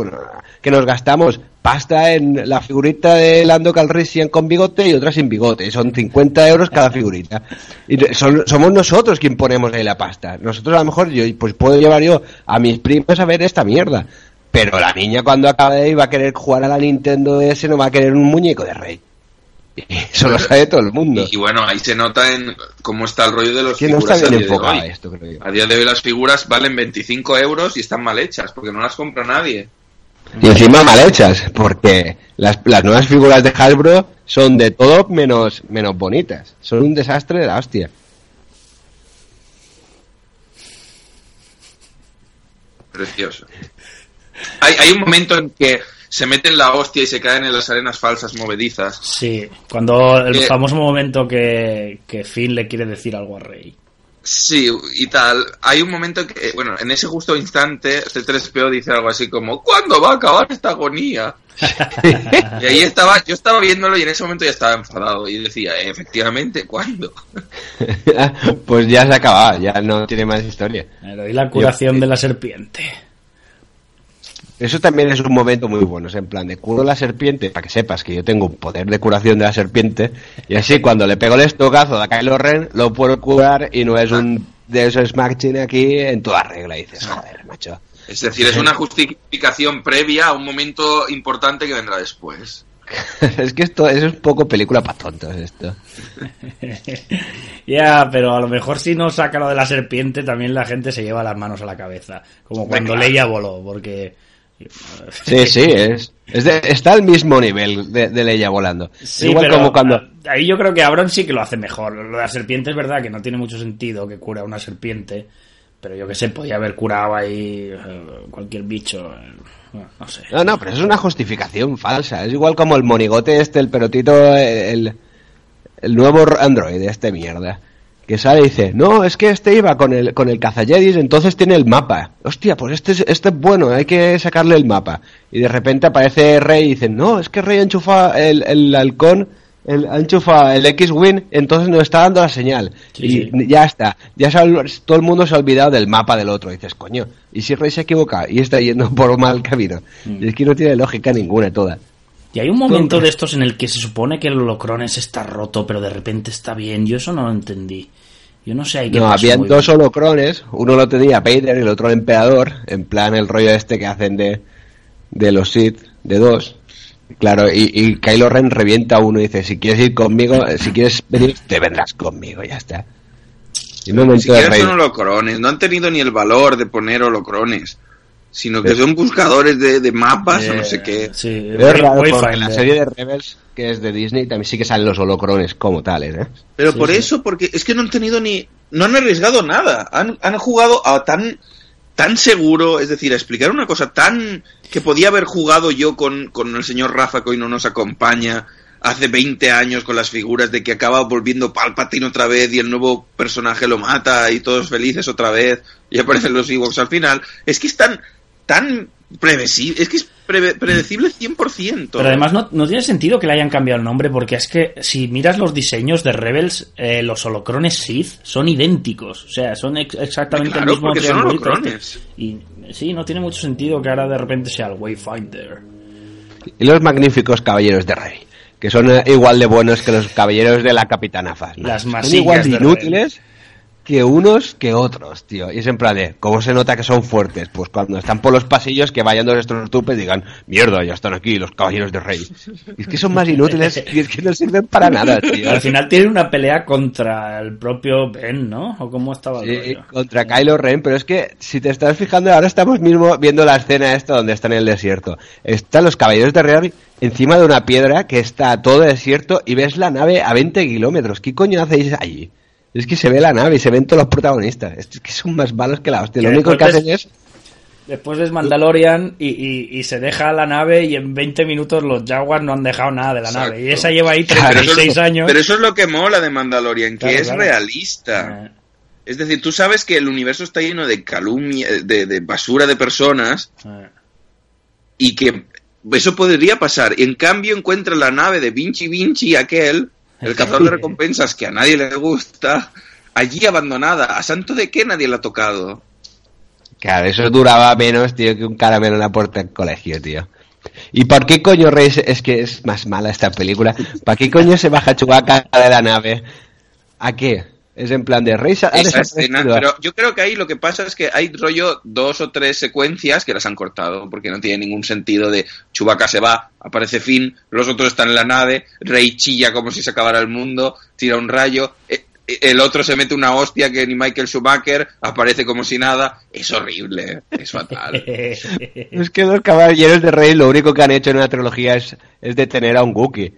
que nos gastamos pasta en la figurita de Lando Calrissian con bigote y otra sin bigote. Son 50 euros cada [laughs] figurita. Y son- somos nosotros quien ponemos ahí la pasta. Nosotros a lo mejor yo pues puedo llevar yo a mis primos a ver esta mierda. Pero la niña cuando acabe y va a querer jugar a la Nintendo DS no va a querer un muñeco de rey. Eso lo sabe todo el mundo. Y, y bueno, ahí se nota en cómo está el rollo de los Que no figuras está bien a día de enfocado hoy. esto, creo yo. A día de hoy las figuras valen 25 euros y están mal hechas, porque no las compra nadie. Y encima mal hechas, porque las, las nuevas figuras de Hasbro son de todo menos, menos bonitas. Son un desastre de la hostia. Precioso. Hay, hay un momento en que se meten la hostia y se caen en las arenas falsas movedizas. Sí, cuando el Eh, famoso momento que, que Finn le quiere decir algo a Rey. Sí, y tal. Hay un momento que, bueno, en ese justo instante, C3PO dice algo así como, ¿cuándo va a acabar esta agonía? [laughs] y ahí estaba, yo estaba viéndolo y en ese momento ya estaba enfadado y decía, efectivamente, ¿cuándo? [laughs] pues ya se acaba, ya no tiene más historia. Pero y la curación de la serpiente. Eso también es un momento muy bueno, es en plan de curo la serpiente, para que sepas que yo tengo un poder de curación de la serpiente, y así cuando le pego el estocazo a Kylo Ren, lo puedo curar y no es un de esos Machine aquí en toda regla, y dices, joder, macho. Es decir, es una justificación previa a un momento importante que vendrá después. [laughs] es que esto es un poco película para tontos esto. [laughs] ya, pero a lo mejor si no saca lo de la serpiente, también la gente se lleva las manos a la cabeza. Como cuando Leia voló, porque Sí, [laughs] sí, es, está al mismo nivel de, de Leia volando. Igual como cuando... Ahí yo creo que Abron sí que lo hace mejor. Lo de la serpiente es verdad que no tiene mucho sentido que cura una serpiente, pero yo que sé, podía haber curado ahí eh, cualquier bicho. Eh, no, sé. No, no, pero es una justificación falsa. Es igual como el monigote este, el perotito, el, el nuevo Android, este mierda que sale y dice, no, es que este iba con el, con el cazalledis, entonces tiene el mapa. Hostia, pues este, es, este es bueno, hay que sacarle el mapa. Y de repente aparece Rey y dice, no, es que Rey enchufa el, el halcón, el, enchufa el X-Wing, entonces nos está dando la señal. y ya está, ya todo el mundo se ha olvidado del mapa del otro. Y dices, coño, ¿y si Rey se equivoca y está yendo por mal camino? Mm. Y es que no tiene lógica ninguna toda. Y hay un momento de estos en el que se supone que el holocrones está roto, pero de repente está bien. Yo eso no lo entendí. Yo no sé, hay que No, habían dos holocrones, uno lo tenía Vader y el otro el emperador, en plan el rollo este que hacen de, de los Sith, de dos. Claro, y, y Kylo Ren revienta uno y dice, si quieres ir conmigo, si quieres venir, te vendrás conmigo, ya está. Y no, ni siquiera son holocrones, no han tenido ni el valor de poner holocrones sino que son buscadores de, mapas o no sé qué. Sí, es raro porque en la serie de Rebels, que es de Disney, también sí que salen los holocrones como tales, ¿eh? Pero por eso, porque es que no han tenido ni... No han arriesgado nada. Han, han jugado a tan tan seguro, es decir, a explicar una cosa tan que podía haber jugado yo con, con el señor Rafa que hoy no nos acompaña hace 20 años con las figuras de que acaba volviendo Palpatine otra vez y el nuevo personaje lo mata y todos felices otra vez y aparecen los Ewoks al final. Es que están tan previsible, es que es predecible 100%. Pero además no, tiene sentido que le hayan cambiado el nombre, porque es que si miras los diseños de Rebels, eh, los holocrones Sith son idénticos, o sea, son exactamente el mismo son holocrones. Y sí, no tiene mucho sentido que ahora de repente sea el Wayfinder. Y los magníficos caballeros de Rey, que son eh, igual de buenos que los caballeros de la Capitana Phasma. Las más son igual de inútiles que unos que otros, tío. Y es en plan de, ¿cómo se nota que son fuertes? Pues cuando están por los pasillos, que vayan dos estos tupes y digan, mierda, ya están aquí los caballeros de rey. Y es que son más inútiles y es que no sirven para [laughs] nada, tío. Al final tienen una pelea contra el propio Ben, ¿no? ¿O cómo estaba sí, contra Kylo Ren, pero es que si te estás fijando, ahora estamos mismo viendo la escena esta donde están en el desierto. Están los caballeros de rey encima de una piedra que está todo desierto y ves la nave a 20 kilómetros. ¿Qué coño hacéis allí? Es que se ve la nave y se ven todos los protagonistas. Es que son más malos que la hostia. Lo único que hacen es. Después es Mandalorian y, se deja la nave y en 20 minutos los Jaguars no han dejado nada de la nave. Y esa lleva ahí 36 años. Pero eso es lo que mola de Mandalorian, que es realista. Eh. Es decir, tú sabes que el universo está lleno de calumnia, de, basura de personas eh. y que eso podría pasar. Y en cambio encuentra la nave de Vinci Vinci aquel el cazador de recompensas que a nadie le gusta, allí abandonada. ¿A santo de qué nadie la ha tocado? Claro, eso duraba menos, tío, que un caramelo en la puerta del colegio, tío. ¿Y por qué coño Rey es que es más mala esta película? ¿Para qué coño se baja Chubaca de la nave? ¿A qué? Es en plan de Rey. Esa escena, pero yo creo que ahí lo que pasa es que hay rollo dos o tres secuencias que las han cortado, porque no tiene ningún sentido de Chubaca se va, aparece Finn, los otros están en la nave, Rey chilla como si se acabara el mundo, tira un rayo, eh, eh, el otro se mete una hostia que ni Michael Schumacher aparece como si nada. Es horrible, es fatal. [laughs] es que los caballeros de Rey lo único que han hecho en una trilogía es, es detener a un Wookiee.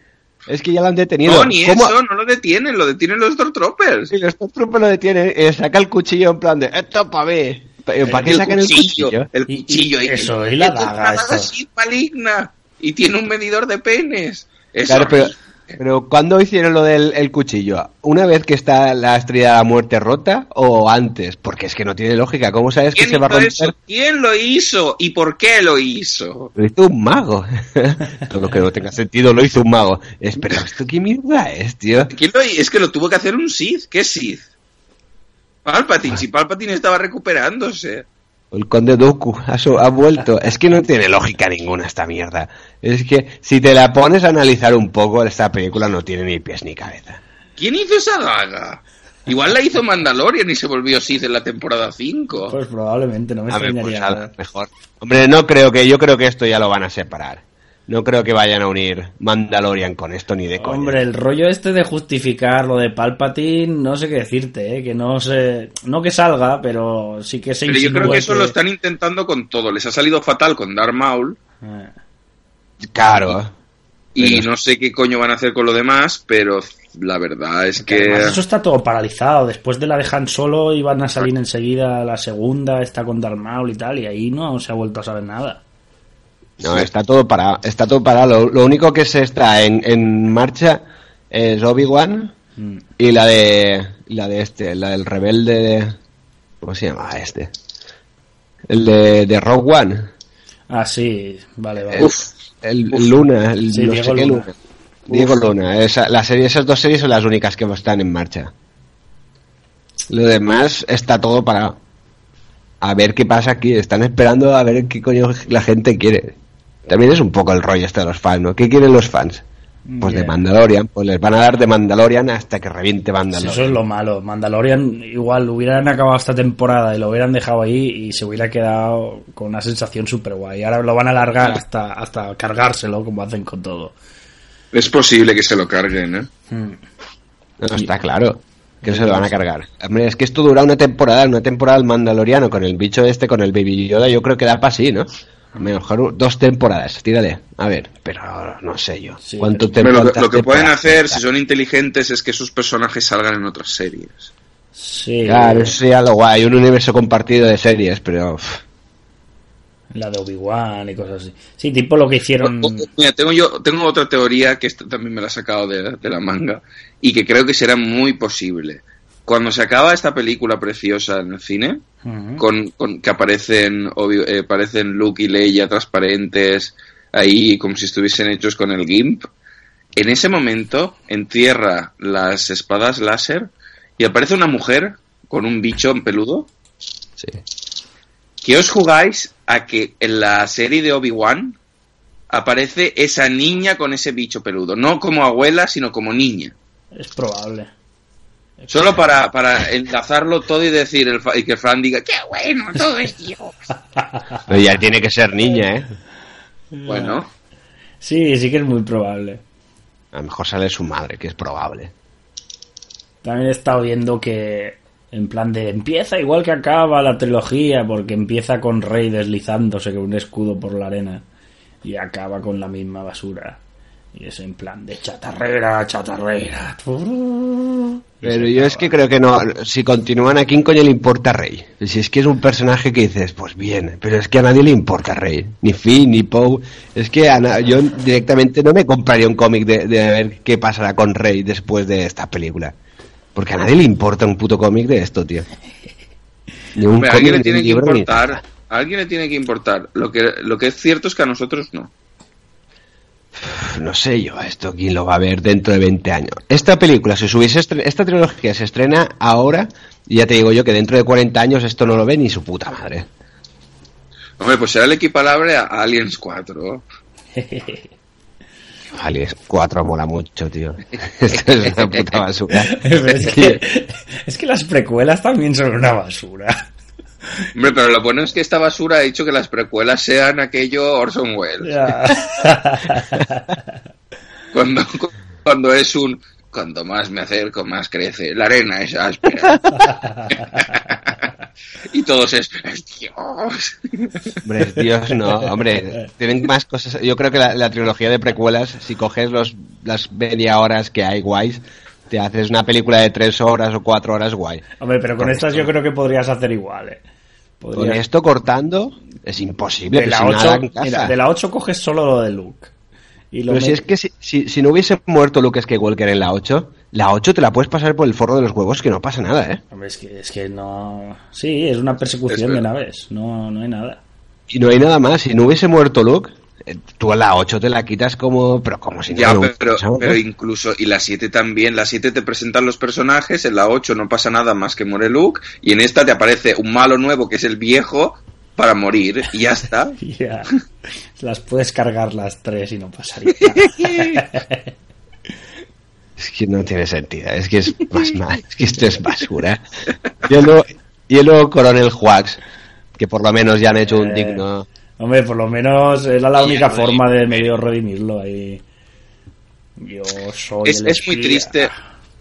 Es que ya lo han detenido. No, ni eso, no lo detienen, lo detienen los Stormtroopers. Sí, los Stormtroopers lo detienen, eh, saca el cuchillo en plan de, esto para ver. ¿Para qué sacan el cuchillo? El cuchillo. Y, eso, y la daga. Es maligna y tiene un medidor de penes. claro, pero Pero ¿cuándo hicieron lo del el cuchillo? ¿Una vez que está la estrella de la muerte rota o antes? Porque es que no tiene lógica. ¿Cómo sabes que ¿Quién se va a romper? eso? ¿Quién lo hizo? ¿Y por qué lo hizo? Lo hizo un mago. [laughs] Todo lo que no tenga sentido lo hizo un mago. Espera, ¿esto qué mierda es, tío? ¿Quién lo hi- Es que lo tuvo que hacer un Sith. ¿Qué Sith? Palpatine. Si Palpatine estaba recuperándose. El conde Dooku ha, su- ha vuelto. [laughs] Es que no tiene lógica ninguna esta mierda. Es que si te la pones a analizar un poco, esta película no tiene ni pies ni cabeza. ¿Quién hizo esa daga? Igual la hizo Mandalorian y se volvió Sith en la temporada 5. Pues probablemente, no me A ver, pues, extrañaría a nada. lo mejor. Hombre, no creo que, yo creo que esto ya lo van a separar. No creo que vayan a unir Mandalorian con esto ni de coña. Hombre, el rollo este de justificar lo de Palpatine, no sé qué decirte, ¿eh? que no sé, no que salga, pero sí que se Pero yo creo que eso lo están intentando con todo. Les ha salido fatal con Darth Maul. Eh, Claro. Y Pero- no sé qué coño van a hacer con lo demás, pero la verdad es que que... además eso está todo paralizado. Después de la de Han Solo iban a salir enseguida la segunda, está con Darth Maul y tal, y ahí no se ha vuelto a saber nada. No, está todo parado. Está todo parado. Lo, lo único que se está en, en marcha es Obi-Wan Mm. y la de. La de este, la del rebelde. de- ¿Cómo se llama este? El de, de Rogue One. Ah, sí, vale, vale. El, el- Luna. El, Sí, no Diego sé qué Luna. Luna. Diego Luna. Esa, la serie, esas dos series son las únicas que están en marcha. Lo demás está todo parado. A ver qué pasa aquí. Están esperando a ver qué coño la gente quiere. También es un poco el rollo este de los fans, ¿no? ¿Qué quieren los fans? Pues de. Mandalorian. Pues les van a dar de Mandalorian hasta que reviente Sí, Mandalorian. eso es lo malo. Mandalorian igual hubieran acabado esta temporada y lo hubieran dejado ahí y se hubiera quedado con una sensación súper guay. Ahora lo van a alargar hasta, hasta cargárselo como hacen con todo. Es posible que se lo carguen, ¿eh? Mm. No, está claro. Que se lo van a cargar. Hombre, es que esto dura una temporada, una temporada el Mandaloriano con el bicho este, con el Baby Yoda, yo creo que da para sí, ¿no? A lo mejor dos temporadas, tírale. A ver, pero no sé yo. Sí, ¿Cuánto pero- lo, que pueden hacer, si son inteligentes, es que sus personajes salgan en otras series. Sí, Claro, eso sería lo guay, un universo compartido de series, pero... uf, la de Obi-Wan y cosas así. Sí, tipo lo que hicieron. Mira, tengo yo tengo otra teoría que esta también me la he sacado de, de la manga y que creo que será muy posible. Cuando se acaba esta película preciosa en el cine, con, con que aparecen, eh, aparecen Luke y Leia transparentes ahí como si estuviesen hechos con el GIMP, en ese momento entierra las espadas láser y aparece una mujer con un bicho en peludo sí. que os jugáis a que en la serie de Obi-Wan aparece esa niña con ese bicho peludo. No como abuela, sino como niña. Es probable. Solo para, para enlazarlo todo y decir el fa- y que Fran diga, ¡qué bueno! Todo es Dios. [laughs] Pero ya tiene que ser niña, ¿eh? Bueno, Sí, sí que es muy probable. A lo mejor sale su madre, que es probable. También he estado viendo que, en plan de, empieza igual que acaba la trilogía, porque empieza con Rey deslizándose con un escudo por la arena y acaba con la misma basura. Y es en plan de chatarrera, chatarrera. Pero yo es que creo que no. Si continúan, ¿a quién coño le importa Rey? Si es que es un personaje que dices, pues bien, pero es que a nadie le importa Rey. Ni Finn, ni Poe. Es que a yo directamente no me compraría un cómic de, de ver qué pasará con Rey después de esta película. Porque a nadie le importa un puto cómic de esto, tío. Ni un Hombre, a alguien cómic le tiene que libro, ni importar. nada. A alguien le tiene que importar. Lo que, lo que es cierto es que a nosotros no. No sé yo, esto quién lo va a ver dentro de 20 años. Esta película, si se hubiese estre- esta trilogía se estrena ahora, y ya te digo yo que dentro de 40 años esto no lo ve ni su puta madre. Hombre, pues será el equiparable a Aliens 4. [laughs] Aliens 4 mola mucho, tío. [laughs] Esto es una puta basura. Pero [laughs] es, que, es que las precuelas también son una basura. Hombre, pero lo bueno es que esta basura ha hecho que las precuelas sean aquello Orson Welles. [laughs] Cuando, cuando es un... Cuanto más me acerco, más crece. La arena es áspera. [laughs] y todos es... es Dios. Hombre, es Dios, no, hombre. Tienen más cosas. Yo creo que la, la trilogía de precuelas, si coges los, las media horas que hay guays, te haces una película de tres horas o cuatro horas guay. Hombre, pero con estas yo creo que podrías hacer igual, eh. Con esto cortando, es imposible. de la si nada 8, en casa. mira, de la 8 coges solo lo de Luke. Y lo Pero si es que si, si, si no hubiese muerto Luke Skywalker en la 8, la 8 te la puedes pasar por el forro de los huevos que no pasa nada, ¿eh? Hombre, es que, es que no... Sí, es una persecución Es de naves, no, no hay nada. Y no hay nada más. Si no hubiese muerto Luke, tú a la 8 te la quitas como... Pero como si Ya, no pero, pero incluso, y la 7 también, la 7 te presentan los personajes, en la 8 no pasa nada más que muere Luke, y en esta te aparece un malo nuevo que es el viejo para morir, y ya está. [laughs] Ya. Las puedes cargar las tres y no pasaría nada. [laughs] Es que no tiene sentido. Es que es más [laughs] mal. Es que esto es basura. Y luego, y luego Coronel Hux, que por lo menos ya han hecho un Eh, digno... Hombre, por lo menos era la única forma de medio redimirlo ahí. Yo soy Es, el es muy triste.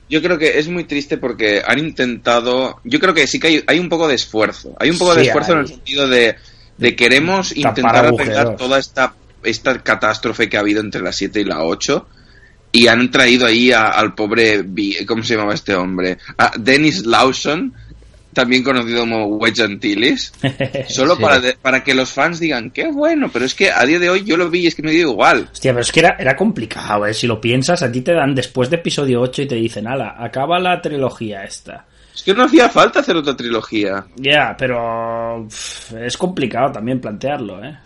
Yo creo que es muy triste porque han intentado. Yo creo que sí que hay, hay un poco de esfuerzo. Hay un poco de esfuerzo en el sentido de, de queremos Tapar intentar arreglar toda esta, esta catástrofe que ha habido entre la 7 y la 8. Y han traído ahí a- al pobre. ¿Cómo se llamaba este hombre? A Dennis Lawson, también conocido como Wedge Antilles. [laughs] Solo Sí. para, de- para que los fans digan, qué bueno, pero es que a día de hoy yo lo vi y es que me dio igual. Hostia, pero es que era, era complicado, ¿eh? Si lo piensas, a ti te dan después de episodio 8 y te dicen, ala, acaba la trilogía esta. Es que no hacía falta hacer otra trilogía. Ya, pero es complicado también plantearlo, ¿eh?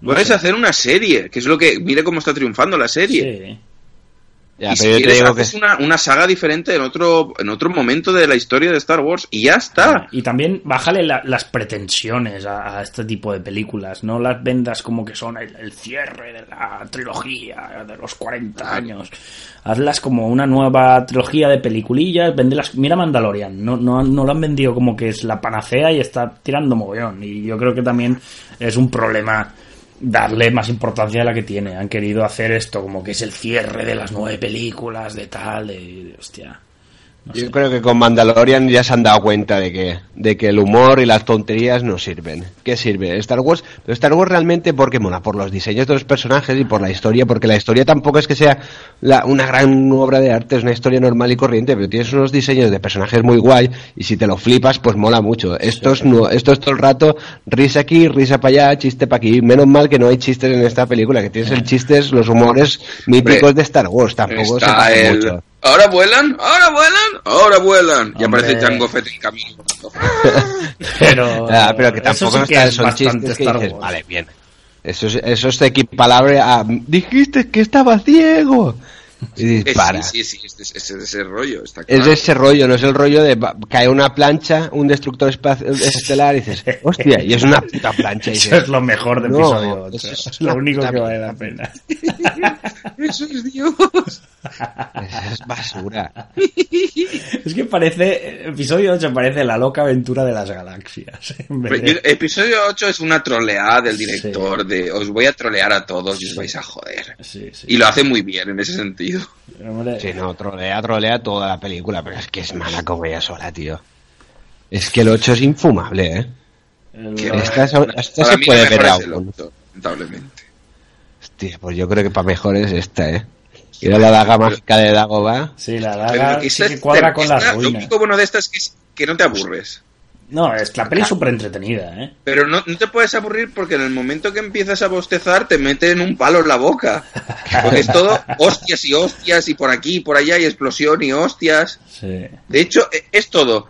No Puedes sé. hacer una serie, que es lo que. Mire cómo está triunfando la serie. Sí. Ya, y si pero yo te quieres, digo que... haces una, una saga diferente en otro, en otro momento de la historia de Star Wars y ya está. Y también bájale la- las pretensiones a, a este tipo de películas. No las vendas como que son el, el cierre de la trilogía de los 40 años. Hazlas como una nueva trilogía de peliculillas. Véndelas. Mira Mandalorian. No, no, no lo han vendido como que es la panacea y está tirando mogollón. Y yo creo que también es un problema darle más importancia a la que tiene. Han querido hacer esto como que es el cierre de las nueve películas, de tal, de, de- hostia. No Yo sé. creo que con Mandalorian ya se han dado cuenta de que, de que el humor y las tonterías no sirven. ¿Qué sirve? Star Wars, pero Star Wars realmente porque mola por los diseños de los personajes y por la historia, porque la historia tampoco es que sea la- una gran obra de arte, es una historia normal y corriente, pero tienes unos diseños de personajes muy guay y si te lo flipas, pues mola mucho. Esto es, no, esto es todo el rato risa aquí, risa para allá, chiste para aquí. Menos mal que no hay chistes en esta película, que tienes el [laughs] chistes, los humores míticos de Star Wars, tampoco se pasa mucho. Ahora vuelan, ahora vuelan, ahora vuelan. Y aparece Jango Fett en camino. [laughs] Pero, [laughs] Ah, pero que tampoco sí que está- es son chistes que dices, vale, bien. Eso es, eso es equipalable a dijiste que estaba ciego. [laughs] Y dices, Eh, para. Sí, sí, sí, es, es- es ese rollo. Está Es claro. de ese rollo, no es el rollo de cae una plancha, un destructor espacio- estelar y dices, [laughs] hostia, y es una puta plancha. Y Eso dices, es lo mejor de No, episodio 8. eso es Es lo único que vale la pena. [laughs] Eso es Dios. es basura. Es que parece. Episodio 8 parece la loca aventura de las galaxias. de- Yo- Episodio 8 es una troleada del director de os voy a trolear a todos y os vais a joder. Sí, sí. Y lo hace muy bien en ese sentido. Hombre, Sí, no, trolea, trolea toda la película, pero es que es mala como ella sola, tío. Es que el 8 es infumable, ¿eh? el- Esta, se puede ver aún. 8, lamentablemente. Hostia, pues yo creo que para mejor es esta, ¿eh? Era la daga mágica de Dagobah. Sí, la Pero daga lo que sí que cuadra con esta- las Lo ruinas. único bueno de esta es que, es que no te aburres. No, es la peli es súper entretenida, ¿eh? Pero no, no te puedes aburrir porque en el momento que empiezas a bostezar te meten un palo en la boca. Porque es todo hostias y hostias y por aquí y por allá y explosión y hostias. Sí. De hecho, e- es todo.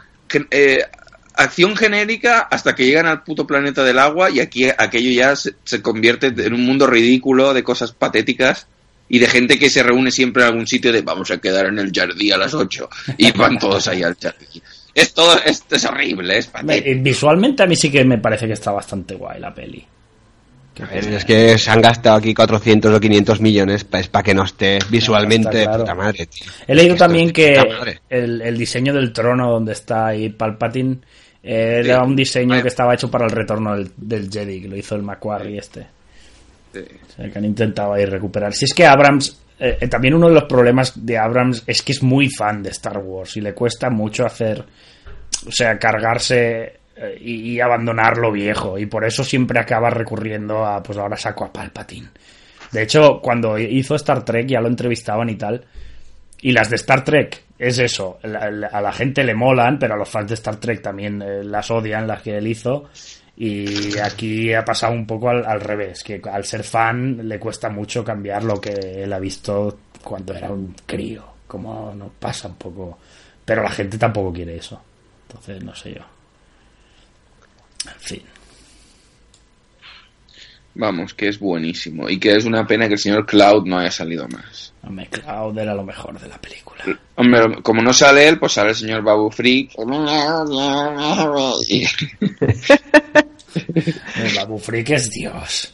eh, acción genérica hasta que llegan al puto planeta del agua y aquí aquello ya se, se convierte en un mundo ridículo de cosas patéticas y de gente que se reúne siempre en algún sitio de vamos a quedar en el jardín a las 8 y van todos ahí al jardín. Es todo, es, es horrible, es patético. Visualmente a mí sí que me parece que está bastante guay la peli. A ver, es que se han gastado aquí 400 o 500 millones para que no esté visualmente claro. puta madre, tío. He leído Esto también que el, el diseño del trono donde está ahí Palpatine eh, era Sí. un diseño que estaba hecho para el retorno del, del Jedi, que lo hizo el Macquarie este. Sí. O sea, que han intentado ahí recuperar. Si es que Abrams, eh, eh, también uno de los problemas de Abrams es que es muy fan de Star Wars y le cuesta mucho hacer, o sea, cargarse eh, y, abandonar lo viejo. Y por eso siempre acaba recurriendo a, pues ahora saco a Palpatine. De hecho, cuando hizo Star Trek ya lo entrevistaban y tal. Y las de Star Trek es eso. a la gente le molan, pero a los fans de Star Trek también eh, las odian, las que él hizo. Y aquí ha pasado un poco al, al revés, que al ser fan le cuesta mucho cambiar lo que él ha visto cuando era un crío, como nos pasa un poco. Pero la gente tampoco quiere eso. Entonces, no sé yo. En fin. Vamos, que es buenísimo. Y que es una pena que el señor Cloud no haya salido más. Hombre, Cloud era lo mejor de la película. Hombre, como no sale él, pues sale el señor Babu Freak. [laughs] [laughs] El Babu Freak es Dios.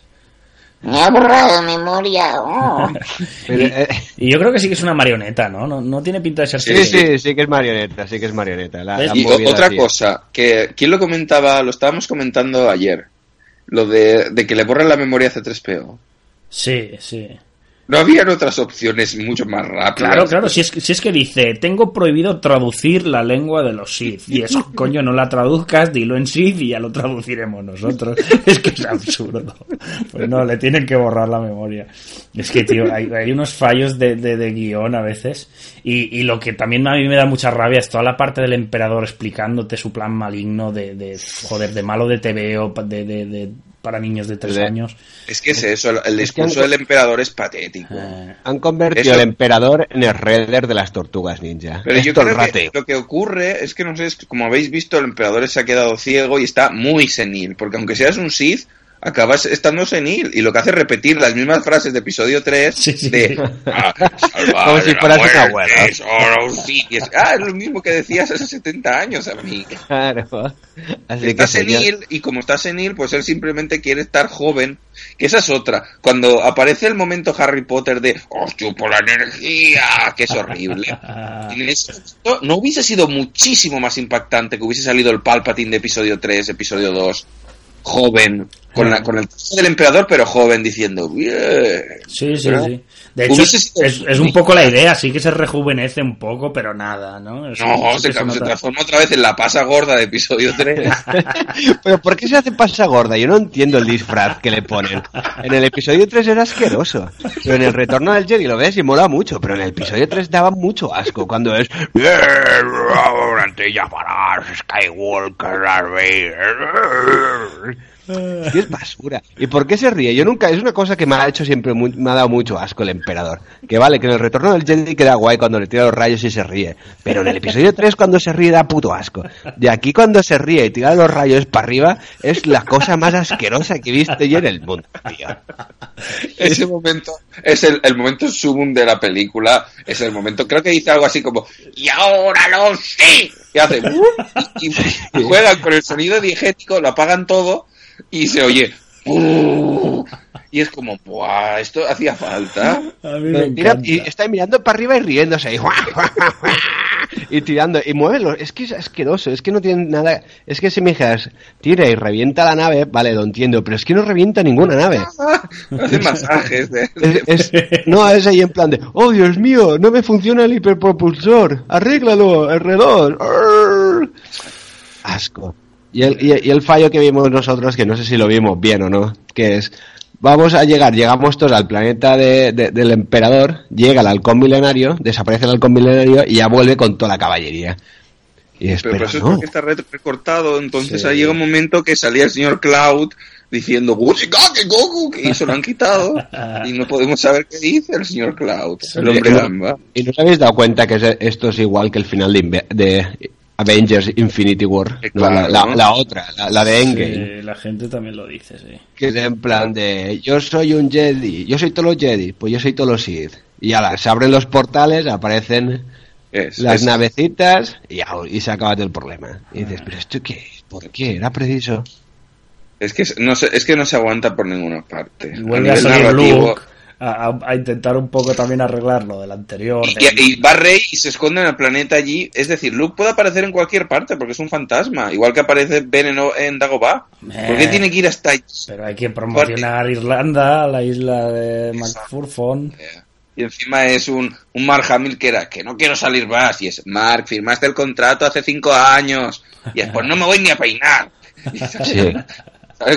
Me ha borrado memoria. oh. [laughs] Pero, eh, Y yo creo que sí que es una marioneta, ¿no? No, no tiene pinta de ser sí, sí, sí que es marioneta, sí que es marioneta. La, ¿Ves? la Y otra así. cosa, que ¿quién lo comentaba? Lo estábamos comentando ayer. Lo de, de que le borran la memoria a C3PO. Sí, sí. No habían otras opciones mucho más rápidas. Claro, claro, si es, que- si es que dice, tengo prohibido traducir la lengua de los Sith. Y eso, [laughs] coño, no la traduzcas, dilo en Sith y ya lo traduciremos nosotros. [laughs] Es que es absurdo. Pues no, le tienen que borrar la memoria. Es que, tío, hay, hay unos fallos de, de, de guion a veces. Y, y lo que también a mí me da mucha rabia es toda la parte del emperador explicándote su plan maligno de, de joder, de malo de TVO, de, de, de- para niños de tres años. Es que es eso, el, el Es que discurso han- del emperador es patético. Eh, Han convertido Eso- al emperador en el Redder de las tortugas ninja. Pero yo creo que lo que ocurre es que, no sé, es que como habéis visto, el emperador se ha quedado ciego y está muy senil. Porque aunque seas un Sith, acabas estando senil. Y lo que hace es repetir las mismas frases de episodio 3 Sí, sí. de... [laughs] "Ah, Como si fueras esa muerte, abuela. solo un Sith". Y es, ah, es lo mismo que decías hace 70 años a mí. Claro. Así está que señor- senil y como está senil, pues él simplemente quiere estar joven. Que esa es otra. Cuando aparece el momento Harry Potter de os chupo la energía, que es horrible. [laughs] No hubiese sido muchísimo más impactante que hubiese salido el Palpatine de episodio 3, episodio 2, joven, con, la, con el traje del emperador, pero joven, diciendo, bien. Sí, sí, ¿verdad? sí. De hecho, es, es- un poco la idea, sí que se rejuvenece un poco, pero nada, ¿no? Es- No, se, transforma otra vez en la pasa gorda de episodio 3. [laughs] Pero ¿por qué se hace pasa gorda? Yo no entiendo el disfraz que le ponen. En el episodio 3 era asqueroso. Pero en el retorno del Jedi lo ves y mola mucho. Pero en el episodio 3 daba mucho asco cuando es... "Bien, durante llamarás Skywalker Darth Vader". Es basura. ¿Y por qué se ríe? Yo nunca... Es una cosa que me ha hecho siempre... mu- me ha dado mucho asco el emperador. Que vale, que en el retorno del Jedi queda guay cuando le tira los rayos y se ríe. Pero en el episodio 3 cuando se ríe da puto asco. De aquí cuando se ríe y tira los rayos para arriba es la cosa más asquerosa que he visto yo en el mundo, tío. Ese momento es el, el momento sumum de la película. Es el momento, creo que dice algo así como, y ahora lo sé. Y hace, y, y juegan con el sonido diegético, lo apagan todo [laughs] y se oye, "Uh", y es como, ¡buah! Esto hacía falta. Mira, y está mirando para arriba y riéndose ahí. Y tirando, y muévelo. Es que es asqueroso, es que no tiene nada. Es que si me dijeras, tira y revienta la nave, vale, lo entiendo, pero es que no revienta ninguna nave. [laughs] Hacen masajes. de- Es, es- no, es ahí en plan de, oh Dios mío, no me funciona el hiperpropulsor, arréglalo, alrededor. Arr. Asco. Y el, y, y el fallo que vimos nosotros, que no sé si lo vimos bien o no, que es, vamos a llegar, llegamos todos al planeta de- de- del emperador, llega el halcón milenario, desaparece el halcón milenario y ya vuelve con toda la caballería. Y Pero espera, por eso es no. porque está re- recortado. Entonces Sí. ahí llega un momento que salía el señor Cloud diciendo "Guzikake Goku", y eso lo han quitado. [laughs] y no podemos saber qué dice el señor Cloud, el hombre gamba. ¿Y no os habéis dado cuenta que es- esto es igual que el final de, de Avengers Infinity War? Eh, No, la, claro, la- ¿no? la otra, la, la de Endgame. Sí, la gente también lo dice, sí. Que es en plan de, yo soy un Jedi, yo soy todos los Jedi, pues yo soy todos los Sith. Y ahora se abren los portales, aparecen Es- las es- navecitas y, se acaba el problema. Y dices, pero esto qué es? ¿Por qué? Era preciso. Es que no se, es que no se aguanta por ninguna parte. Y vuelve a, nivel salir narrativo. Luke a, a- a intentar un poco también arreglar lo del anterior. Y, de- y va Rey y se esconde en el planeta allí. Es decir, Luke puede aparecer en cualquier parte porque es un fantasma. Igual que aparece Ben en, en Dagobah. ¿Por qué Eh. tiene que ir hasta allí? Pero hay que promocionar Irlanda, la isla de McFurfon. Y encima es un, un Mark Hamill que era que no quiero salir más. Y es Mark, firmaste el contrato hace cinco años. Y es pues no me voy ni a peinar. Sí. [laughs]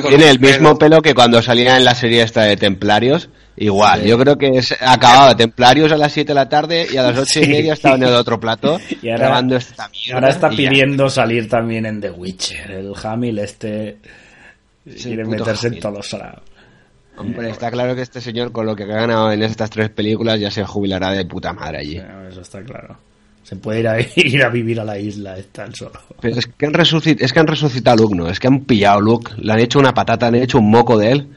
Tiene el mismo pelo. que cuando salía en la serie esta de Templarios. Igual, yo creo que es, acababa Templarios a las 7 de la tarde y a las [laughs] ocho y Sí. media estaba en el otro plato [laughs] Y ahora- grabando esta mierda. Ahora está ya. pidiendo salir también en The Witcher, el Hamill este... Quiere meterse en todos los salados. Hombre, está claro que este señor con lo que ha ganado en estas tres películas ya se jubilará de puta madre allí. Eso está claro. Se puede ir a, [laughs] ir a vivir a la isla, está el solo. Pero es que han resucitado, es que han resucitado a Luke, ¿no? Es que han pillado a Luke, le han hecho una patata, han hecho un moco de él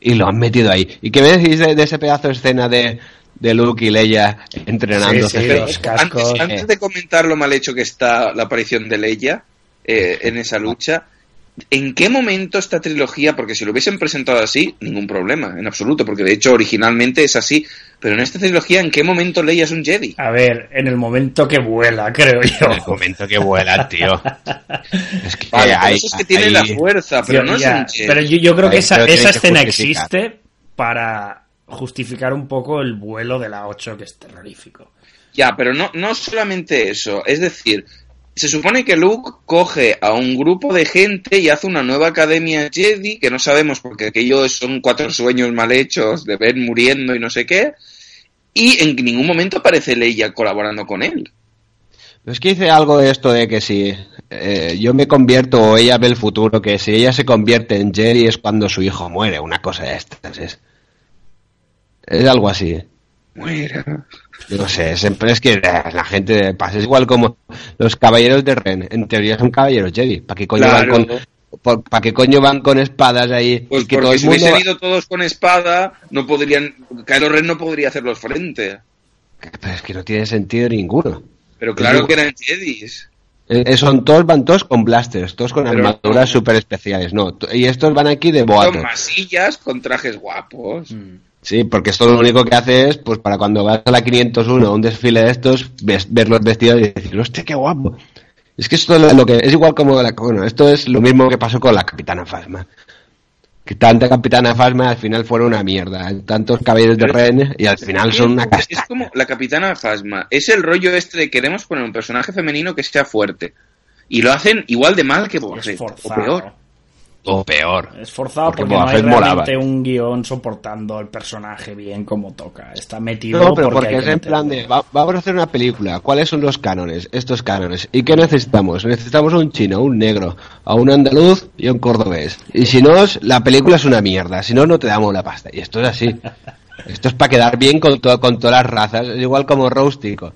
y lo han metido ahí. ¿Y qué me decís de, de ese pedazo de escena de, de Luke y Leia entrenando? Sí, sí, CGI? los cascos. Antes, antes de comentar lo mal hecho que está la aparición de Leia eh, en esa lucha, ¿en qué momento esta trilogía, porque si lo hubiesen presentado así, ningún problema, en absoluto, porque de hecho originalmente es así, pero en esta trilogía, ¿en qué momento Leia es un Jedi? A ver, en el momento que vuela, creo yo. En el momento que vuela, tío. [laughs] Es que Vale, hay- eso es que tiene hay- la fuerza, pero no es un Jedi. pero yo, yo creo que esa, pero esa tiene que escena justificar. existe para justificar un poco el vuelo de la 8, que es terrorífico. Ya, pero no, no solamente eso. Es decir, se supone que Luke coge a un grupo de gente y hace una nueva academia Jedi, que no sabemos porque aquello son cuatro sueños mal hechos de Ben muriendo y no sé qué. Y en ningún momento aparece Leia colaborando con él. Es que dice algo de esto de que si eh, yo me convierto o ella ve el futuro, que si ella se convierte en Jerry es cuando su hijo muere, una cosa de estas. Es, es algo así. Muera. No sé, siempre es que la gente pasa. Es igual como los caballeros de Ren. En teoría son caballeros Jedi. ¿Para qué coño, Claro. van, con, ¿para qué coño van con espadas ahí? Pues que porque todo el si hubiesen ido todos con espada, no podrían. Kylo Ren no podría hacerlos frente. Pero es que no tiene sentido ninguno. Pero claro que eran Jedis. Eh, eh, son todos van todos con blasters, todos con Pero armaduras no. super especiales, no. Y estos van aquí de boato. Son masillas con trajes guapos. Sí, porque esto lo único que hace es, pues para cuando vas a la 501 a un desfile de estos, ves, ver los vestidos y decir, hostia, qué guapo. Es que esto es lo que es igual como la, bueno, esto es lo mismo que pasó con la Capitana Fasma. Que tanta Capitana Fasma al final fueron una mierda. Tantos caballeros de Ren y al final son una Es como la capitana Phasma. Es el rollo este de queremos poner un personaje femenino que sea fuerte. Y lo hacen igual de mal que Boset, o peor. O peor. Es forzado Porque no hay realmente un guion soportando el personaje bien como toca. Está metido No, pero porque es en plan de, va- vamos a hacer una película, ¿cuáles son los cánones? Estos cánones. ¿Y qué necesitamos? Necesitamos un chino, un negro, a un andaluz y a un cordobés. Y si no, es- la película es una mierda, si no, no te damos la pasta. Y esto es así. [laughs] Esto es para quedar bien con, to- con todas las razas, es igual como Roustico.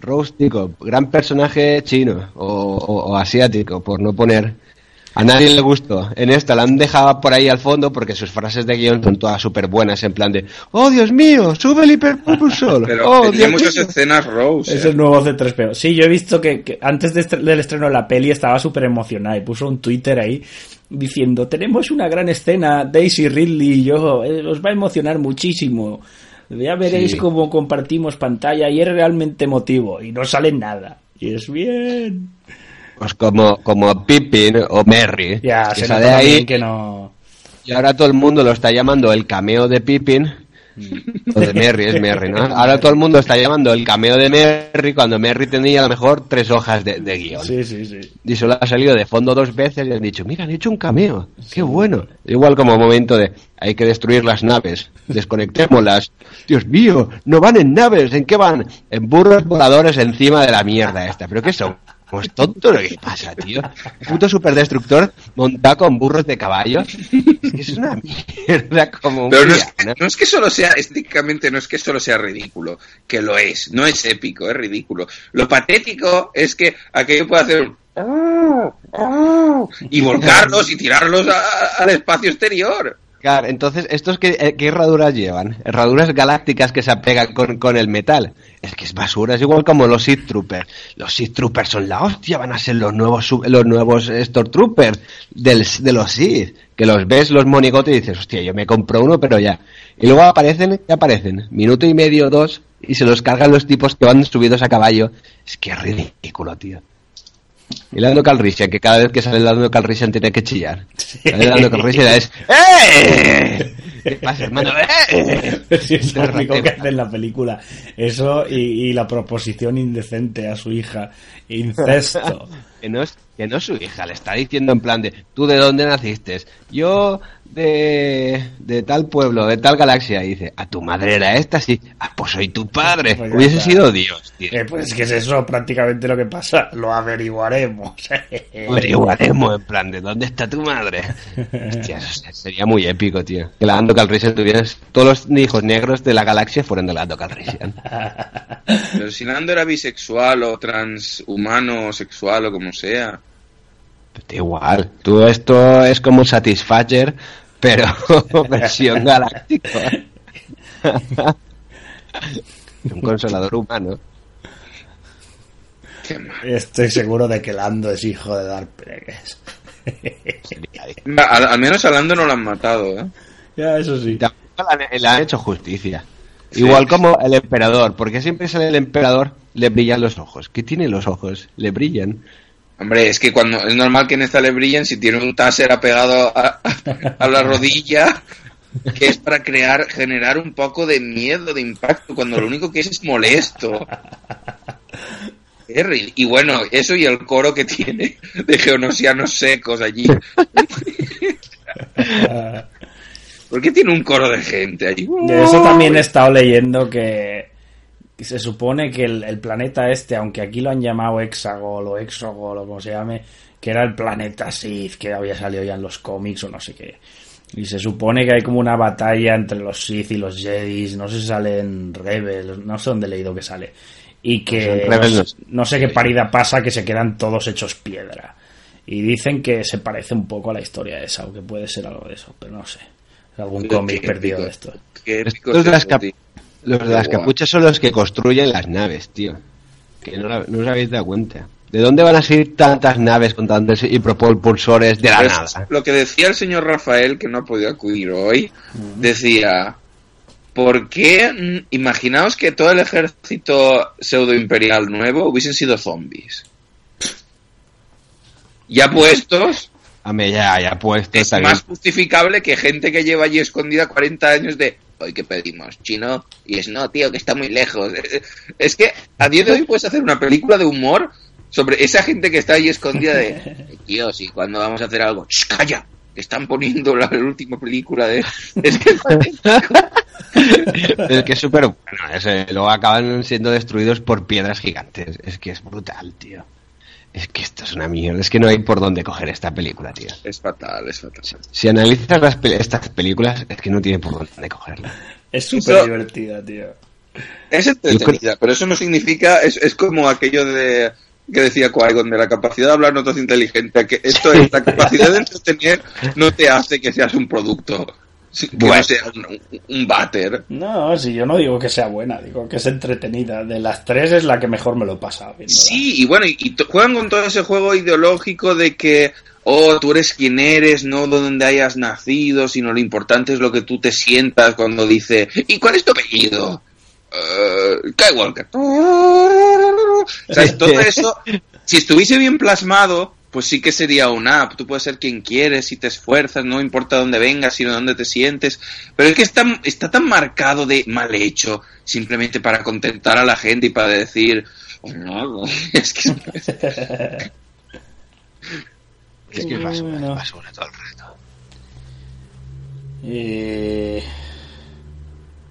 Roustico, gran personaje chino o, o- o asiático, por no poner... A nadie le gustó. En esta la han dejado por ahí al fondo porque sus frases de guion son todas súper buenas, en plan de ¡Oh, Dios mío! ¡Sube el hiperpropulsor! [laughs] Pero ¡Oh, tenía muchas mío! escenas Rose. Es ¿eh? el nuevo C3PO. Sí, yo he visto que, que antes de estre- del estreno de la peli estaba súper emocionada y puso un Twitter ahí diciendo, tenemos una gran escena, Daisy Ridley y yo, eh, os va a emocionar muchísimo. Ya veréis Sí. cómo compartimos pantalla y es realmente emotivo y no sale nada. Y es bien. Pues como, como Pippin o Merry, Ya, que se sale ahí que no... y ahora todo el mundo lo está llamando el cameo de Pippin. Mm. O de Merry, es Merry, ¿no? Ahora todo el mundo está llamando el cameo de Merry cuando Merry tenía a lo mejor tres hojas de, de guion. Sí, sí, sí. Y solo ha salido de fondo dos veces y han dicho, mira, han hecho un cameo, qué bueno. Igual como momento de, hay que destruir las naves, desconectémoslas. [laughs] Dios mío, no van en naves, ¿en qué van? En burros voladores encima de la mierda esta. ¿Pero qué son? Pues tonto lo que pasa, tío. Puto superdestructor montado con burros de caballo. Es que es una mierda como un Pero no es, villano. no es que solo sea, estéticamente no es que solo sea ridículo, que lo es, no es épico, es ridículo. Lo patético es que aquello puede hacer y volcarlos y tirarlos a- al espacio exterior. Claro, entonces, ¿estos qué, eh, qué herraduras llevan? Herraduras galácticas que se apegan con, con el metal. Es que es basura, es igual como los Sith Troopers. Los Sith Troopers son la hostia, van a ser los nuevos los nuevos Stormtroopers del, de los Sith. Que los ves, los monigotes y dices, hostia, yo me compro uno, pero ya. Y luego aparecen, ¿qué aparecen? Minuto y medio, dos, y se los cargan los tipos que van subidos a caballo. Es que es ridículo, tío. Y Lando Calrissian, que cada vez que sale Lando Calrissian tiene que chillar. Sale Lando Calrissian es ¡Eh! ¿Qué pasa, hermano? [laughs] ¡Eh! Sí, es lo único que hace en la película. Eso y, y la proposición indecente a su hija. Incesto. [laughs] Que no, es, que no es su hija, le está diciendo en plan de, ¿tú de dónde naciste? Yo de, de tal pueblo, de tal galaxia. Y dice, a tu madre era esta, sí. Ah, pues soy tu padre. Pues Hubiese está. sido Dios, tío. Eh, pues es que es eso prácticamente lo que pasa. Lo averiguaremos. [laughs] Averiguaremos, en plan, ¿de dónde está tu madre? Hostia, eso se- sería muy épico, tío. Que la Lando Calrissian tuviera... Todos los hijos negros de la galaxia fueran de la Lando Calrissian. Pero si Lando era bisexual o transhumano o sexual o como sea. Igual. Tú esto es como Satisfactor, pero [laughs] versión galáctica. [laughs] Un consolador humano. Estoy seguro de que Lando es hijo de Darth Plagueis. Al, al menos a Lando no lo han matado, ¿eh? ya, eso sí. Tampoco le han, le han hecho justicia. Sí. Igual como el emperador, porque siempre sale el emperador, le brillan los ojos. ¿Qué tiene los ojos? Le brillan. Hombre, es que cuando es normal que en esta le brillen si tiene un taser apegado a, a la rodilla, que es para crear, generar un poco de miedo, de impacto, cuando lo único que es es molesto. Y bueno, eso y el coro que tiene de geonosianos secos allí. [laughs] ¿Por qué tiene un coro de gente allí? De eso también he estado leyendo que se supone que el, el planeta este, aunque aquí lo han llamado Hexagol o Exogol o como se llame, que era el planeta Sith que había salido ya en los cómics o no sé qué. Y se supone que hay como una batalla entre los Sith y los Jedi, no sé si sale en Rebel, no sé dónde he leído que sale. Y que Pues no, sé- qué parida pasa que se quedan todos hechos piedra. Y dicen que se parece un poco a la historia esa, o que puede ser algo de eso, pero no sé. Algún cómic perdido de esto. Qué épico Estos de es Los de las capuchas son los que construyen las naves, tío. Que no, la- no os habéis dado cuenta. ¿De dónde van a salir tantas naves con tantos propulsores de la Pues, nada? Lo que decía el señor Rafael, que no ha podido acudir hoy, decía, ¿por qué? mm, Imaginaos que todo el ejército pseudo-imperial nuevo hubiesen sido zombies. Ya puestos, A mí ya, ya puesto. es más justificable que gente que lleva allí escondida 40 años de, hoy que pedimos? ¿Chino? Y es, no, tío, que está muy lejos. [laughs] Es que a día de hoy puedes hacer una película de humor sobre esa gente que está ahí escondida de, [laughs] tío, si cuando vamos a hacer algo, ¡Shh, calla! que Están poniendo la, la última película de... [laughs] Es que es que es súper bueno. es, eh, luego acaban siendo destruidos por piedras gigantes. Es que es brutal, tío. Es que esto es una mierda. Es que no hay por dónde coger esta película, tío. es fatal, es fatal. Si analizas las estas películas, es que no tiene por dónde cogerla. Es súper divertida, tío. Es entretenida, pero eso no significa, es, es como aquello de que decía Qui-Gon, de la capacidad de hablar no te hace inteligente, que esto es, la [laughs] capacidad de entretener no te hace que seas un producto, que Bueno. no seas un, un váter. No, si yo no digo que sea buena, digo que es entretenida. De las tres es la que mejor me lo viéndola. Sí, y bueno, y, juegan con todo ese juego ideológico de que, oh, tú eres quien eres, no donde hayas nacido, sino lo importante es lo que tú te sientas cuando dice, ¿y cuál es tu apellido? Eh, Skywalker. [laughs] ¿Sabes? Todo eso, si estuviese bien plasmado, pues sí que sería una app. Tú puedes ser quien quieres, si te esfuerzas, no importa dónde vengas, sino dónde te sientes. Pero es que está, está tan marcado de mal hecho, simplemente para contentar a la gente y para decir, "Oh, no, [laughs] es que [laughs] Es que es basura, Bueno. es basura todo el rato. Y...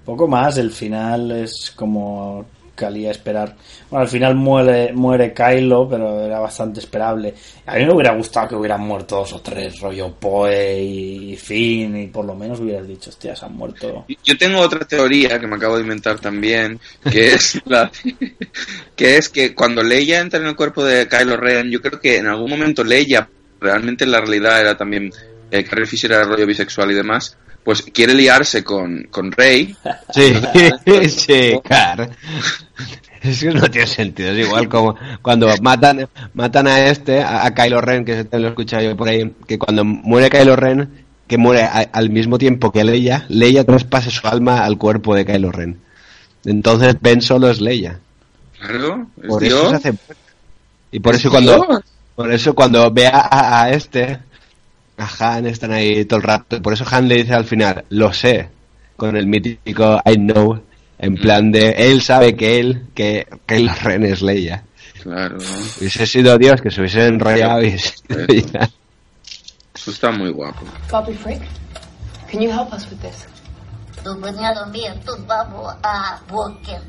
Poco más, el final es como calía esperar. Bueno, al final muere, muere Kylo, pero era bastante esperable. A mí me hubiera gustado que hubieran muerto dos o tres, rollo Poe y Finn, y por lo menos hubieras dicho, hostia, se han muerto. Yo tengo otra teoría que me acabo de inventar también, que es [laughs] que es que cuando Leia entra en el cuerpo de Kylo Ren, yo creo que en algún momento Leia, realmente en la realidad era también eh, Carrie Fisher era rollo bisexual y demás, pues quiere liarse con, con Rey. [laughs] Sí, [laughs] sí, car. Es que no tiene sentido. Es igual como cuando matan, matan a este, a, a Kylo Ren, que te lo he escuchado yo por ahí, que cuando muere Kylo Ren, que muere a- al mismo tiempo que Leia, Leia traspasa su alma al cuerpo de Kylo Ren. Entonces Ben solo es Leia. Claro, es Por Dios. eso se hace y por Es eso cuando Dios. por eso cuando ve a, a- a este a Han están ahí todo el rato por eso Han le dice al final lo sé con el mítico I know en plan de él sabe que él que Kylo Ren es Leia Claro, hubiese sido Dios que se hubiese enrollado y Eso. está muy guapo. Copy freak. Can you help us with this? Tu tu babu a bukin.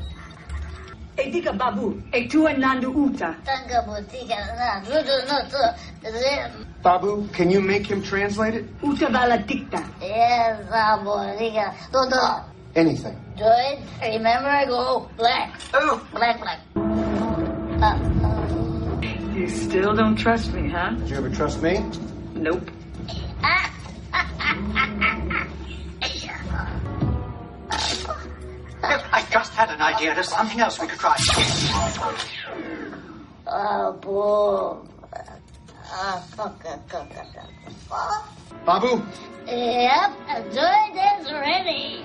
Etika babu, etua nandu uta. Tanga butika na rudu no Babu, can you make him translate it? Uta vala dicta. Yes, abu diga. Todo. Anything. Joy, remember I go black. Oh. Black, black. Uh, uh, You still don't trust me, huh? Did you ever trust me? Nope. [laughs] Ah, ah, ah, I just had an idea. There's something else we could try. abu. Ah, fuck, fuck, fuck, fuck, fuck. Babu, Yep, Joy is ready.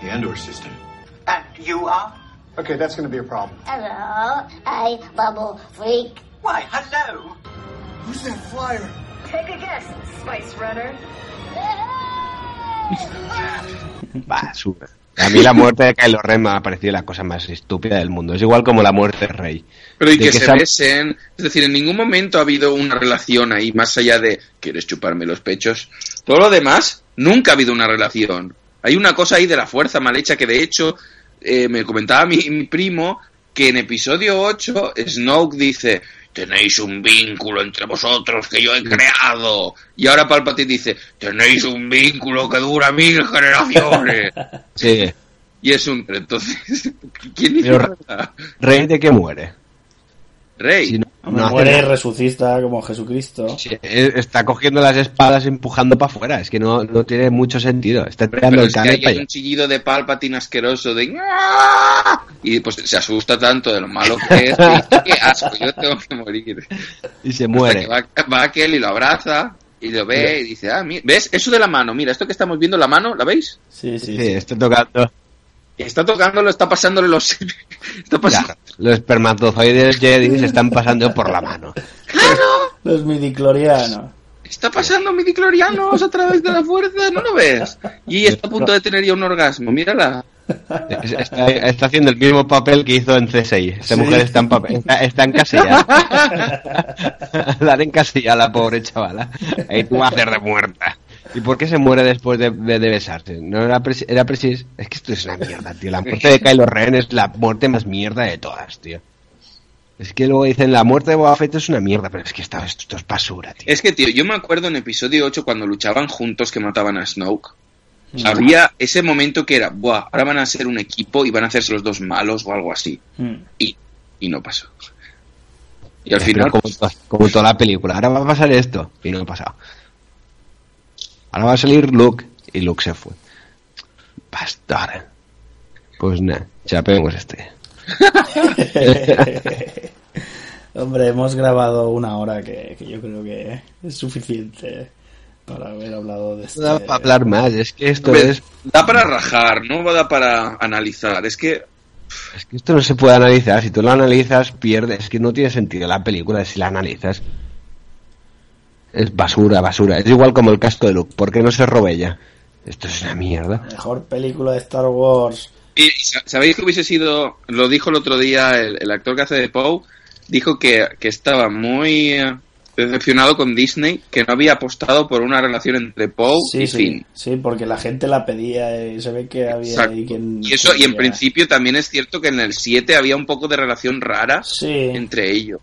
The Endor system. And you are? okay, that's going to be a problem. Hello, I Bubble Freak. Why, hello. Who's that flyer? Take a guess, Spice Runner. [laughs] Basura. A mí la muerte de Kylo Ren me ha parecido la cosa más estúpida del mundo. Es igual como la muerte de Rey. Pero y De que, que se esa- besen. Es decir, en ningún momento ha habido una relación ahí, más allá de ¿quieres chuparme los pechos? Todo lo demás, nunca ha habido una relación. Hay una cosa ahí de la fuerza mal hecha que de hecho eh, me comentaba mi, mi primo que en episodio 8 Snoke dice tenéis un vínculo entre vosotros que yo he creado. Y ahora Palpatine dice tenéis un vínculo que dura mil generaciones. [laughs] Sí. y es un... Entonces, [laughs] ¿quién dice Pero-? ¿Rey de qué muere? Rey. Si no- muere y nada. resucita como Jesucristo. Sí, Está cogiendo las espadas empujando para afuera. Es que no, no tiene mucho sentido. Está Pero el es que cable hay para un chillido de Palpatine asqueroso de y pues se asusta tanto de lo malo que es qué asco yo tengo que morir [laughs] Y se muere. va, va aquel y lo abraza y lo ve y dice ah mi- ves eso de la mano mira esto que estamos viendo la mano la veis Sí, sí, Sí, sí. está tocando. Y está tocándolo está pasándole los [laughs] está pasando Ya, los espermatozoides Jedi se están pasando por la mano. Los midiclorianos. está pasando midiclorianos a través de la fuerza no lo ves y está a punto de tener ya un orgasmo mírala Es- Está, está haciendo el mismo papel que hizo en C6. Esta Sí. mujer está en, papel, está, está encasillada. [laughs] [laughs] la han encasillado a la pobre chavala. Ahí tú vas a hacer de muerta. ¿Y por qué se muere después de, de- de besarse? ¿No era, preci- era precis? Es que esto es una mierda, tío. La muerte de Kylo Ren es la muerte más mierda de todas, tío. Es que luego dicen la muerte de Boba Fett es una mierda, pero es que esto, esto es basura, tío. Es que, tío, yo me acuerdo en episodio 8 cuando luchaban juntos que mataban a Snoke. Había ese momento que era, Buah, ahora van a ser un equipo y van a hacerse los dos malos o algo así. Mm. Y, y no pasó. Y al final, como, como toda la película, ahora va a pasar esto. Y no ha pasado. Ahora va a salir Luke. Y Luke se fue. Pastor. Pues nada, chapemos este. [laughs] Hombre, hemos grabado una hora que, que yo creo que es suficiente para haber hablado de este... No da para hablar más, es que esto hombre, es. da para rajar, no da para analizar. Es que, Es que esto no se puede analizar. Si tú lo analizas, pierdes. Es que no tiene sentido la película si la analizas. Es basura, basura. Es igual como el casco de Luke. ¿Por qué no se robella? Esto es una mierda. Mejor película de Star Wars. y- y sa- ¿sabéis que hubiese sido, lo dijo el otro día el, el actor que hace de Poe, dijo que, que estaba muy eh, decepcionado con Disney, que no había apostado por una relación entre Poe Sí, y sí, Finn. sí, porque la gente la pedía y se ve que había Exacto. ahí quien... Y eso, y en principio también es cierto que en el 7 había un poco de relación rara Sí, entre ellos.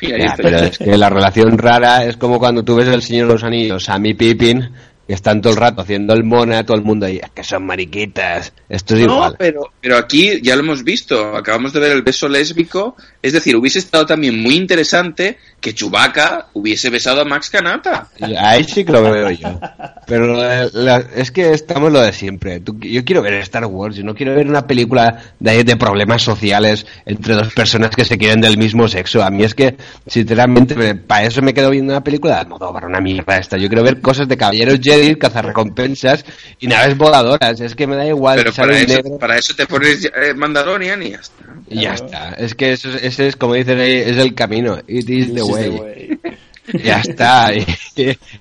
Y ahí Ya, está. pero es que la relación rara es como cuando tú ves el Señor de los Anillos, y Pippin, que están todo el rato haciendo el mona, todo el mundo ahí, "Es que son mariquitas. Esto es No, igual. pero, pero aquí ya lo hemos visto, acabamos de ver el beso lésbico, es decir, hubiese estado también muy interesante que Chewbacca hubiese besado a Max Kanata. Y Ahí sí que lo veo yo. Pero de- la- es que estamos lo de siempre. Tú- yo quiero ver Star Wars, yo no quiero ver una película de, de problemas sociales entre dos personas que se quieren del mismo sexo. A mí es que, sinceramente, para eso me quedo viendo una película de para una mierda esta. Yo quiero ver cosas de caballeros Jedi, cazarrecompensas y naves voladoras. Es que me da igual. Pero para eso, negro para eso te pones eh, Mandalorian y ya está. Y ya está. Es que eso, es- ese es, como dicen ahí, es el camino. It is the way. [laughs] Ya está. Y,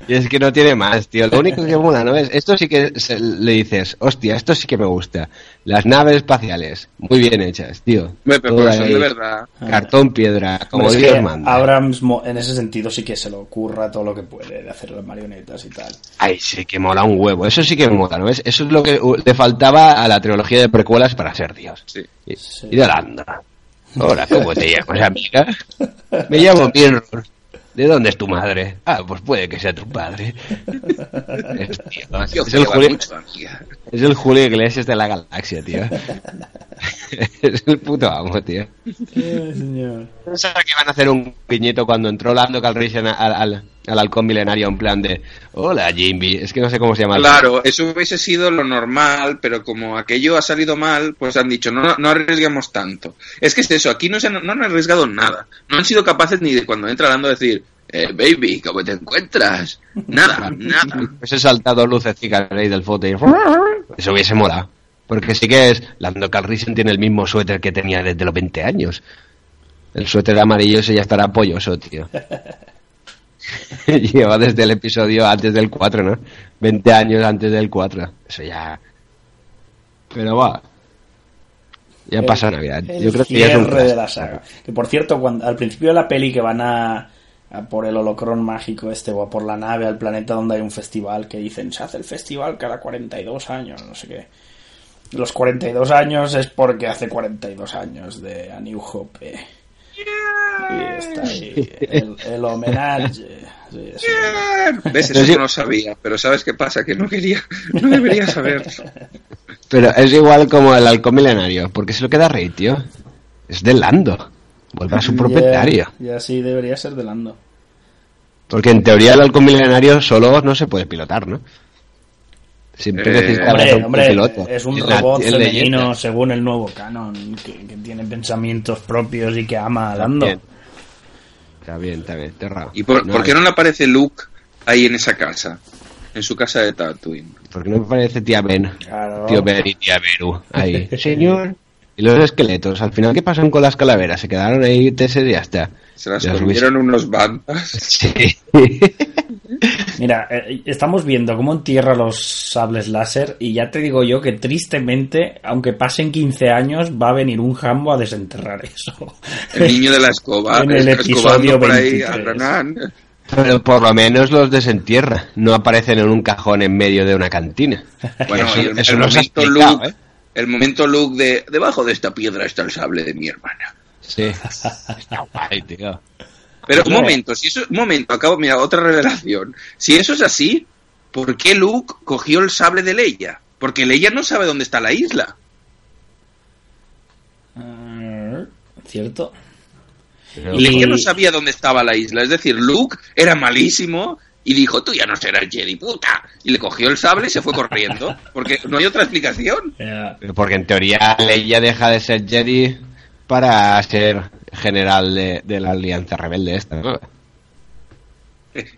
y es que no tiene más, tío. Lo único que mola, ¿no es? Esto sí que se- le dices, hostia, esto sí que me gusta. Las naves espaciales, muy bien hechas, tío. Pero son de verdad. Cartón, piedra, como Dios que manda. Abrams en ese sentido sí que se lo ocurra todo lo que puede de hacer las marionetas y tal. Ay, sí que mola un huevo. Eso sí que mola, ¿no ves? Eso es lo que le faltaba a la trilogía de precuelas para ser Dios. Sí. Y, y de Landa. Hola, ¿cómo te llamas, amiga? [laughs] Me llamo Mirror. ¿De dónde es tu madre? Ah, pues puede que sea tu padre. Es, tío, Tío, es el Julio, mucho, es el Julio Iglesias de la galaxia, tío. [laughs] es el puto amo, tío. Pensaba que iban a hacer un piñeto cuando entró Lando Calrissian al, al, al halcón milenario en plan de Hola, Jimby. Es que no sé cómo se llama. el- Claro, eso hubiese sido lo normal, pero como aquello ha salido mal, pues han dicho, no, no arriesguemos tanto. Es que es eso, aquí no, se han, no han arriesgado nada. No han sido capaces ni de cuando entra Lando decir, eh, baby, ¿cómo te encuentras? Nada, [laughs] nada. Pues he saltado lucecitas ahí del foto y... Eso hubiese molado. Porque sí que es... Lando Calrissian tiene el mismo suéter que tenía desde los 20 años. El suéter amarillo ese ya estará polloso, tío. [laughs] [laughs] Lleva desde el episodio antes del 4, ¿no? 20 años antes del 4. Eso ya... Pero va. Ya pasa Navidad. El Yo creo que ya es un cierre de la saga. Que por cierto, cuando, al principio de la peli que van a, a por el holocrón mágico este o a por la nave al planeta donde hay un festival que dicen se hace el festival cada 42 años, no sé qué. Los 42 años es porque hace 42 años de A New Hope. eh. Y está ahí el, el homenaje. Sí, sí. ¿Ves? Eso no lo sabía, pero ¿sabes qué pasa? Que no quería, no debería saberlo. Pero es igual como el halcón milenario. porque se lo queda rey, tío? Es de Lando. Vuelve a su propietario. Ya, ya sí, debería ser de Lando. Porque en teoría el halcón milenario solo no se puede pilotar, ¿no? Siempre Eh, necesita Hombre, un hombre, piloto. es un robot en femenino leyenda. según el nuevo canon, que, que tiene pensamientos propios y que ama a Lando. Está bien, está bien, está raro. ¿Y por, No, por qué no le aparece Luke ahí en esa casa? En su casa de Tatooine. ¿Por qué no me parece tía Ben? Claro. Tío Ben y tía Beru. Ahí. [laughs] Señor. Y los esqueletos, al final, ¿qué pasan con las calaveras? Se quedaron ahí teses y ya está. Se las comieron unos bandas. [laughs] Sí. Mira, eh, estamos viendo cómo entierra los sables láser y ya te digo yo que tristemente, aunque pasen 15 años, va a venir un jambo a desenterrar eso. El niño de la escoba. [laughs] En el escobando episodio por ahí 23. a Renan. Pero por lo menos los desentierra. No aparecen en un cajón en medio de una cantina. Bueno, Eso- el, eso el momento Luke, ¿eh? el momento Luke de debajo de esta piedra está el sable de mi hermana. Sí. [laughs] Está guay, tío. Pero un momento, si eso, un momento, acabo, mira, otra revelación. Si eso es así, ¿por qué Luke cogió el sable de Leia? Porque Leia no sabe dónde está la isla. Ah, ¿Cierto? Y- Leia no sabía dónde estaba la isla. Es decir, Luke era malísimo y dijo, tú ya no serás Jedi, puta. Y le cogió el sable y se fue corriendo. Porque no hay otra explicación. Porque en teoría Leia deja de ser Jedi para ser general de, de la Alianza Rebelde esta, ¿no?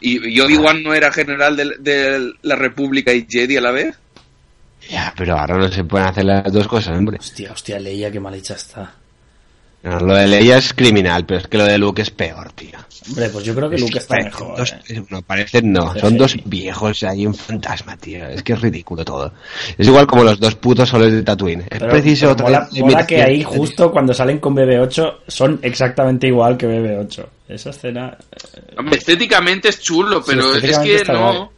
Y, y Obi-Wan no era general de, de la República y Jedi a la vez. Ya, pero ahora no se pueden hacer las dos cosas, hombre. Hostia, hostia, Leia, qué mal hecha está. No, lo de Leia es criminal, pero es que lo de Luke es peor, tío. Hombre, pues yo creo que Luke está mejor. dos- eh. No, parecen no, Sí. son dos viejos ahí un fantasma, tío. Es que es ridículo todo. Es igual como los dos putos soles de Tatooine. Es Pero, preciso pero otra mola, vez mola que ahí justo cuando salen con BB8 son exactamente igual que BB8. Esa escena... eh, Hombre, estéticamente es chulo, Sí, pero es estéticamente que no. guay.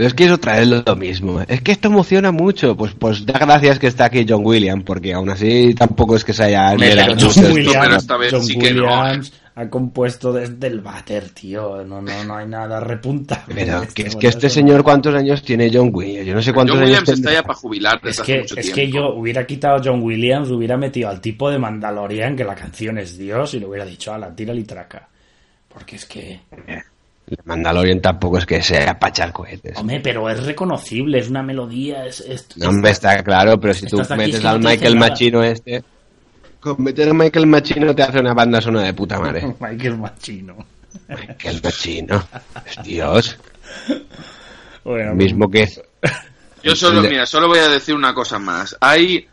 Pero es que es otra vez lo mismo. Es que esto emociona mucho. Pues, pues da gracias que está aquí John Williams, porque aún así tampoco es que se haya mucho John esto, Williams, pero esta vez John sí que no, Williams ha compuesto desde el váter, tío. No, no, no hay nada repunta. Pero que es que este señor, ¿cuántos años tiene John Williams? Yo no sé cuántos John años Williams está ya para jubilar desde Es hace que, mucho es tiempo. que yo hubiera quitado a John Williams, hubiera metido al tipo de Mandalorian, que la canción es Dios, y le hubiera dicho, ala, tira y traca. Porque es que, El Mandalorian tampoco es que sea para echar cohetes. hombre, pero es reconocible, es una melodía, es... es- No, hombre, está claro, pero si tú metes es que al no Michael. Machino este... Con meter a Michael Machino te hace una banda sonora de puta madre. [laughs] Michael Machino. Michael Machino. Dios. Bueno, Mismo que... Yo solo, mira, solo voy a decir una cosa más. Ahí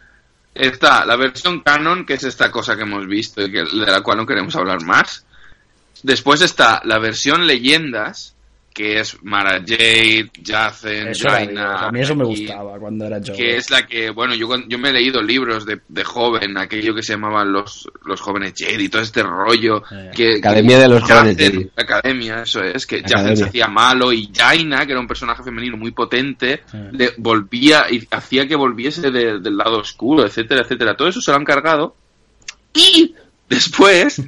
está la versión canon, que es esta cosa que hemos visto y que, de la cual no queremos hablar más. Después está la versión leyendas, que es Mara Jade, Jacen, Jaina, a mí eso me y- gustaba cuando era yo. que es la que, bueno, yo, yo me he leído libros de, de joven, aquello que se llamaban los, los jóvenes Jedi, todo este rollo. Eh. Que, Academia que de los jóvenes Jedi. Academia, eso es, que Academia. Jacen se hacía malo y Jaina, que era un personaje femenino muy potente, Eh. le volvía y hacía que volviese de- del lado oscuro, etcétera, etcétera. Todo eso se lo han cargado. Y después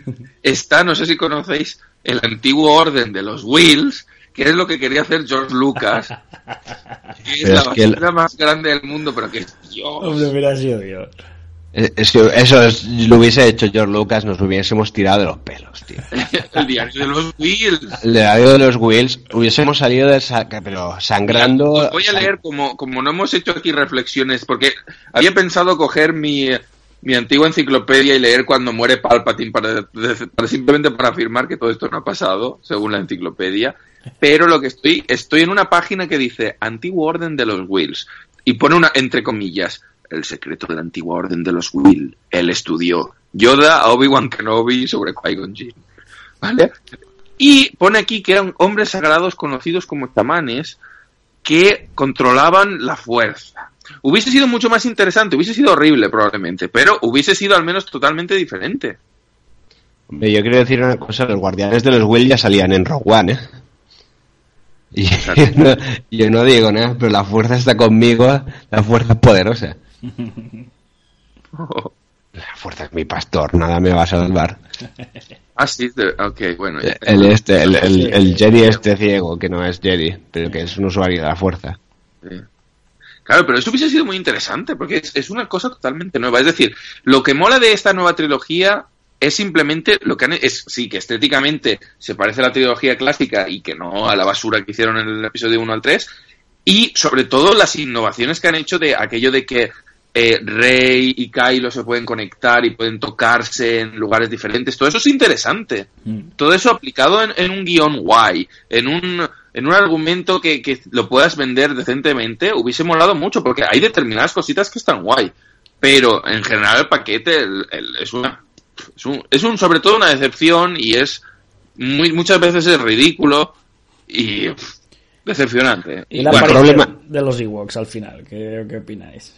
está, no sé si conocéis, el antiguo orden de los Wills, que es lo que quería hacer George Lucas. Que es la es que el- basura más grande del mundo, pero que es Dios. Hombre, hubiera sido Dios. Es es que eso es- lo hubiese hecho George Lucas, nos hubiésemos tirado de los pelos, tío. [laughs] el diario de los Wills. El diario de los Wills, hubiésemos salido de sa- pero sangrando. Os voy a leer como, como no hemos hecho aquí reflexiones, porque había pensado coger mi, mi antigua enciclopedia y leer cuando muere Palpatine para, simplemente para afirmar que todo esto no ha pasado, según la enciclopedia. Pero lo que estoy, estoy en una página que dice Antiguo Orden de los Wills y pone una, entre comillas, el secreto de la antigua orden de los Will. Él estudió Yoda a Obi-Wan Kenobi sobre Qui-Gon Jinn. ¿Vale? Y pone aquí que eran hombres sagrados conocidos como chamanes que controlaban la fuerza. Hubiese sido mucho más interesante, hubiese sido horrible probablemente, pero hubiese sido al menos totalmente diferente. Hombre, Yo quiero decir una cosa, los guardianes de los Will ya salían en Rogue One, ¿eh? Y [laughs] yo, no, yo no digo nada, pero la fuerza está conmigo, la fuerza es poderosa. [laughs] La fuerza es mi pastor, nada me va a salvar. Ah, sí, ok, bueno. ya El este, el, el, el Jedi este ciego, que no es Jedi, pero que es un usuario de la fuerza. Sí. Claro, pero eso hubiese sido muy interesante, porque es, es una cosa totalmente nueva. Es decir, lo que mola de esta nueva trilogía es simplemente lo que han es sí que estéticamente se parece a la trilogía clásica y que no a la basura que hicieron en el episodio 1 al 3 y sobre todo las innovaciones que han hecho de aquello de que eh, Rey y Kylo se pueden conectar y pueden tocarse en lugares diferentes. Todo eso es interesante. Todo eso aplicado en, en un guion guay en un en un argumento que, que lo puedas vender decentemente hubiese molado mucho porque hay determinadas cositas que están guay pero en general el paquete el- el- es una es un, es un sobre todo una decepción y es muy, muchas veces es ridículo y pff, decepcionante. Y la Bueno, problema- de los Ewoks al final, ¿qué, qué opináis?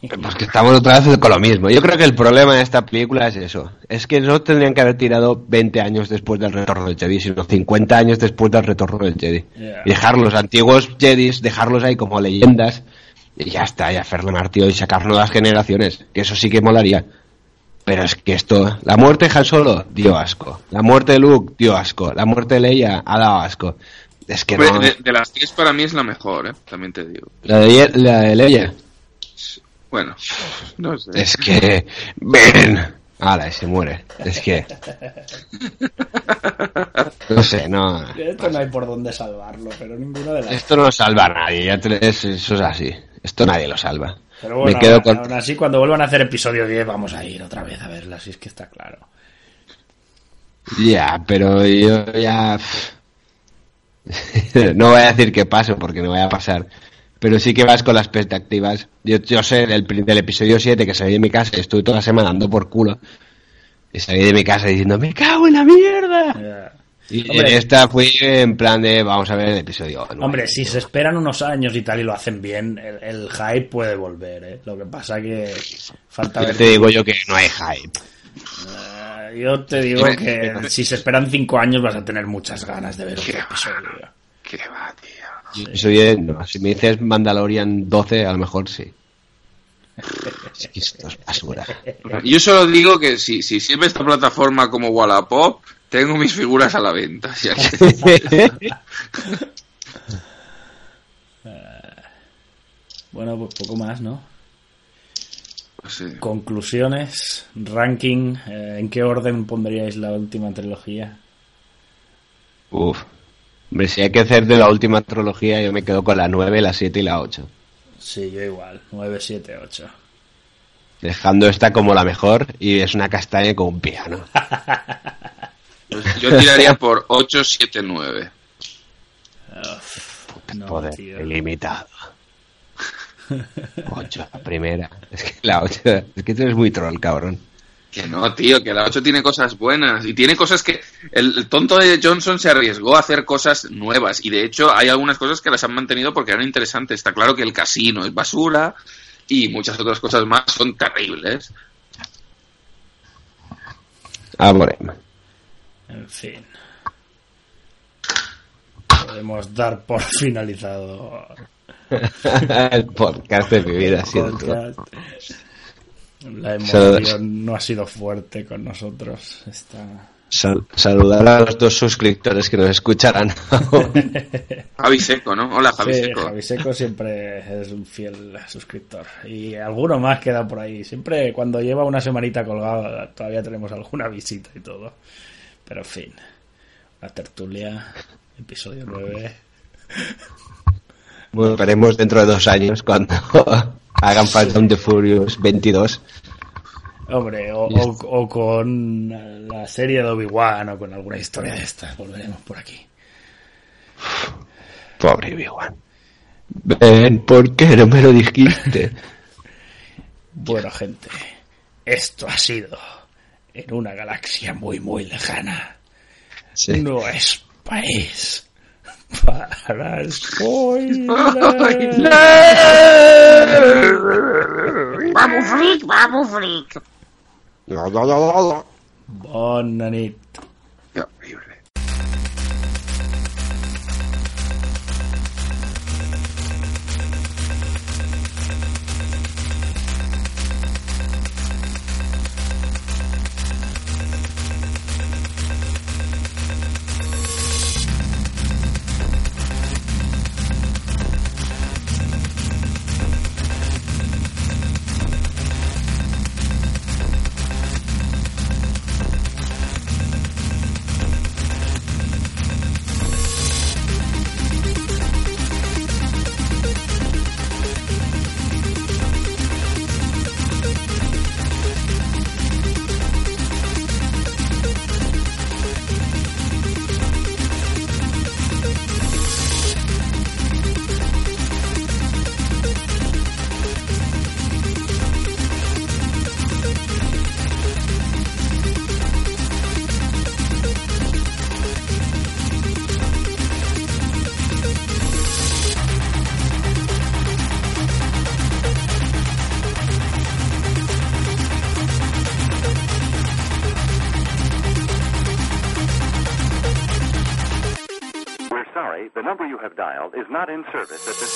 Pues que estamos otra vez con lo mismo. Yo creo que el problema de esta película es eso. Es que no tendrían que haber tirado 20 años después del retorno del Jedi, sino 50 años después del retorno del Jedi. Yeah. Y dejar los antiguos Jedis, dejarlos ahí como leyendas, y ya está, y hacerle martillo y sacar nuevas generaciones. Que eso sí que molaría. Pero es que esto, la muerte de Han Solo dio asco. La muerte de Luke dio asco. La muerte de Leia ha dado asco. Es que Hombre, no. de, de las tres para mí es la mejor, ¿eh? también te digo. La de, la de Leia. Bueno, no sé. Es que. ¡Ven! Ala, y se muere. Es que. No sé, no. Esto no hay por dónde salvarlo, pero ninguna de las... Esto no salva a nadie, ya te- es- eso es así. Esto nadie lo salva. Pero bueno, Me quedo aún- con. aún así, cuando vuelvan a hacer episodio 10, vamos a ir otra vez a verla, si es que está claro. Ya, pero yo ya. [laughs] no voy a decir que pase porque no vaya a pasar. Pero sí que vas con las expectativas. Yo, yo sé del, del episodio 7 que salí de mi casa y estuve toda la semana dando por culo. Y salí de mi casa diciendo, ¡me cago en la mierda! Y Hombre. en esta fui en plan de, vamos a ver el episodio. Hombre, si se esperan unos años y tal y lo hacen bien, el, el hype puede volver, ¿eh? Lo que pasa que falta ver... te digo yo que no hay hype. Eh, Yo te digo que si se esperan cinco años vas a tener muchas ganas de ver otro episodio. ¿Qué va, tío? Yo Episodio, no, si me dices Mandalorian 12, a lo mejor sí. [laughs] Es que esto es basura. Yo solo digo que si, si sirve esta plataforma como Wallapop, tengo mis figuras a la venta. o sea que- Bueno, pues poco más, ¿no? Conclusiones, ranking, eh, ¿en qué orden pondríais la última trilogía? Uf. Hombre, si hay que hacer de la última trilogía, yo me quedo con la 9, la 7 y la 8. Sí, yo igual, 9, 7, 8. Dejando esta como la mejor y es una castaña con un piano. Pues [laughs] yo tiraría por 8, 7, 9. No, Poder tío. ilimitado. [laughs] 8, la primera. Es que la 8. Es que tú eres muy troll, cabrón. Que no, tío, que la 8 tiene cosas buenas. Y tiene cosas que. El, el tonto de Johnson se arriesgó a hacer cosas nuevas. Y de hecho, hay algunas cosas que las han mantenido porque eran interesantes. Está claro que el casino es basura. Y muchas otras cosas más son terribles. Ah, bueno. En fin. Podemos dar por [laughs] finalizado [laughs] el podcast de mi vida ha el sido podcast. La emoción no ha sido fuerte con nosotros. Está... Sal- saludar a los dos suscriptores que nos escucharán. [laughs] Javi Seco, ¿no? Hola, Javi Sí, Seco. Javi Seco siempre es un fiel suscriptor. Y alguno más queda por ahí. Siempre cuando lleva una semanita colgado todavía tenemos alguna visita y todo. Pero en fin. La tertulia, episodio 9. Bueno, veremos dentro de dos años cuando hagan falta un The Furious 22. Hombre, o, o- o con la serie de Obi-Wan o con alguna historia de estas. Volveremos por aquí. Pobre Obi-Wan. Ven, ¿por qué no me lo dijiste? [laughs] Bueno, gente, esto ha sido en una galaxia muy, muy lejana. Sí. No es país para spoilers. [laughs] Vamos, freak, vamos, freak. Bona nit. Not in service at this.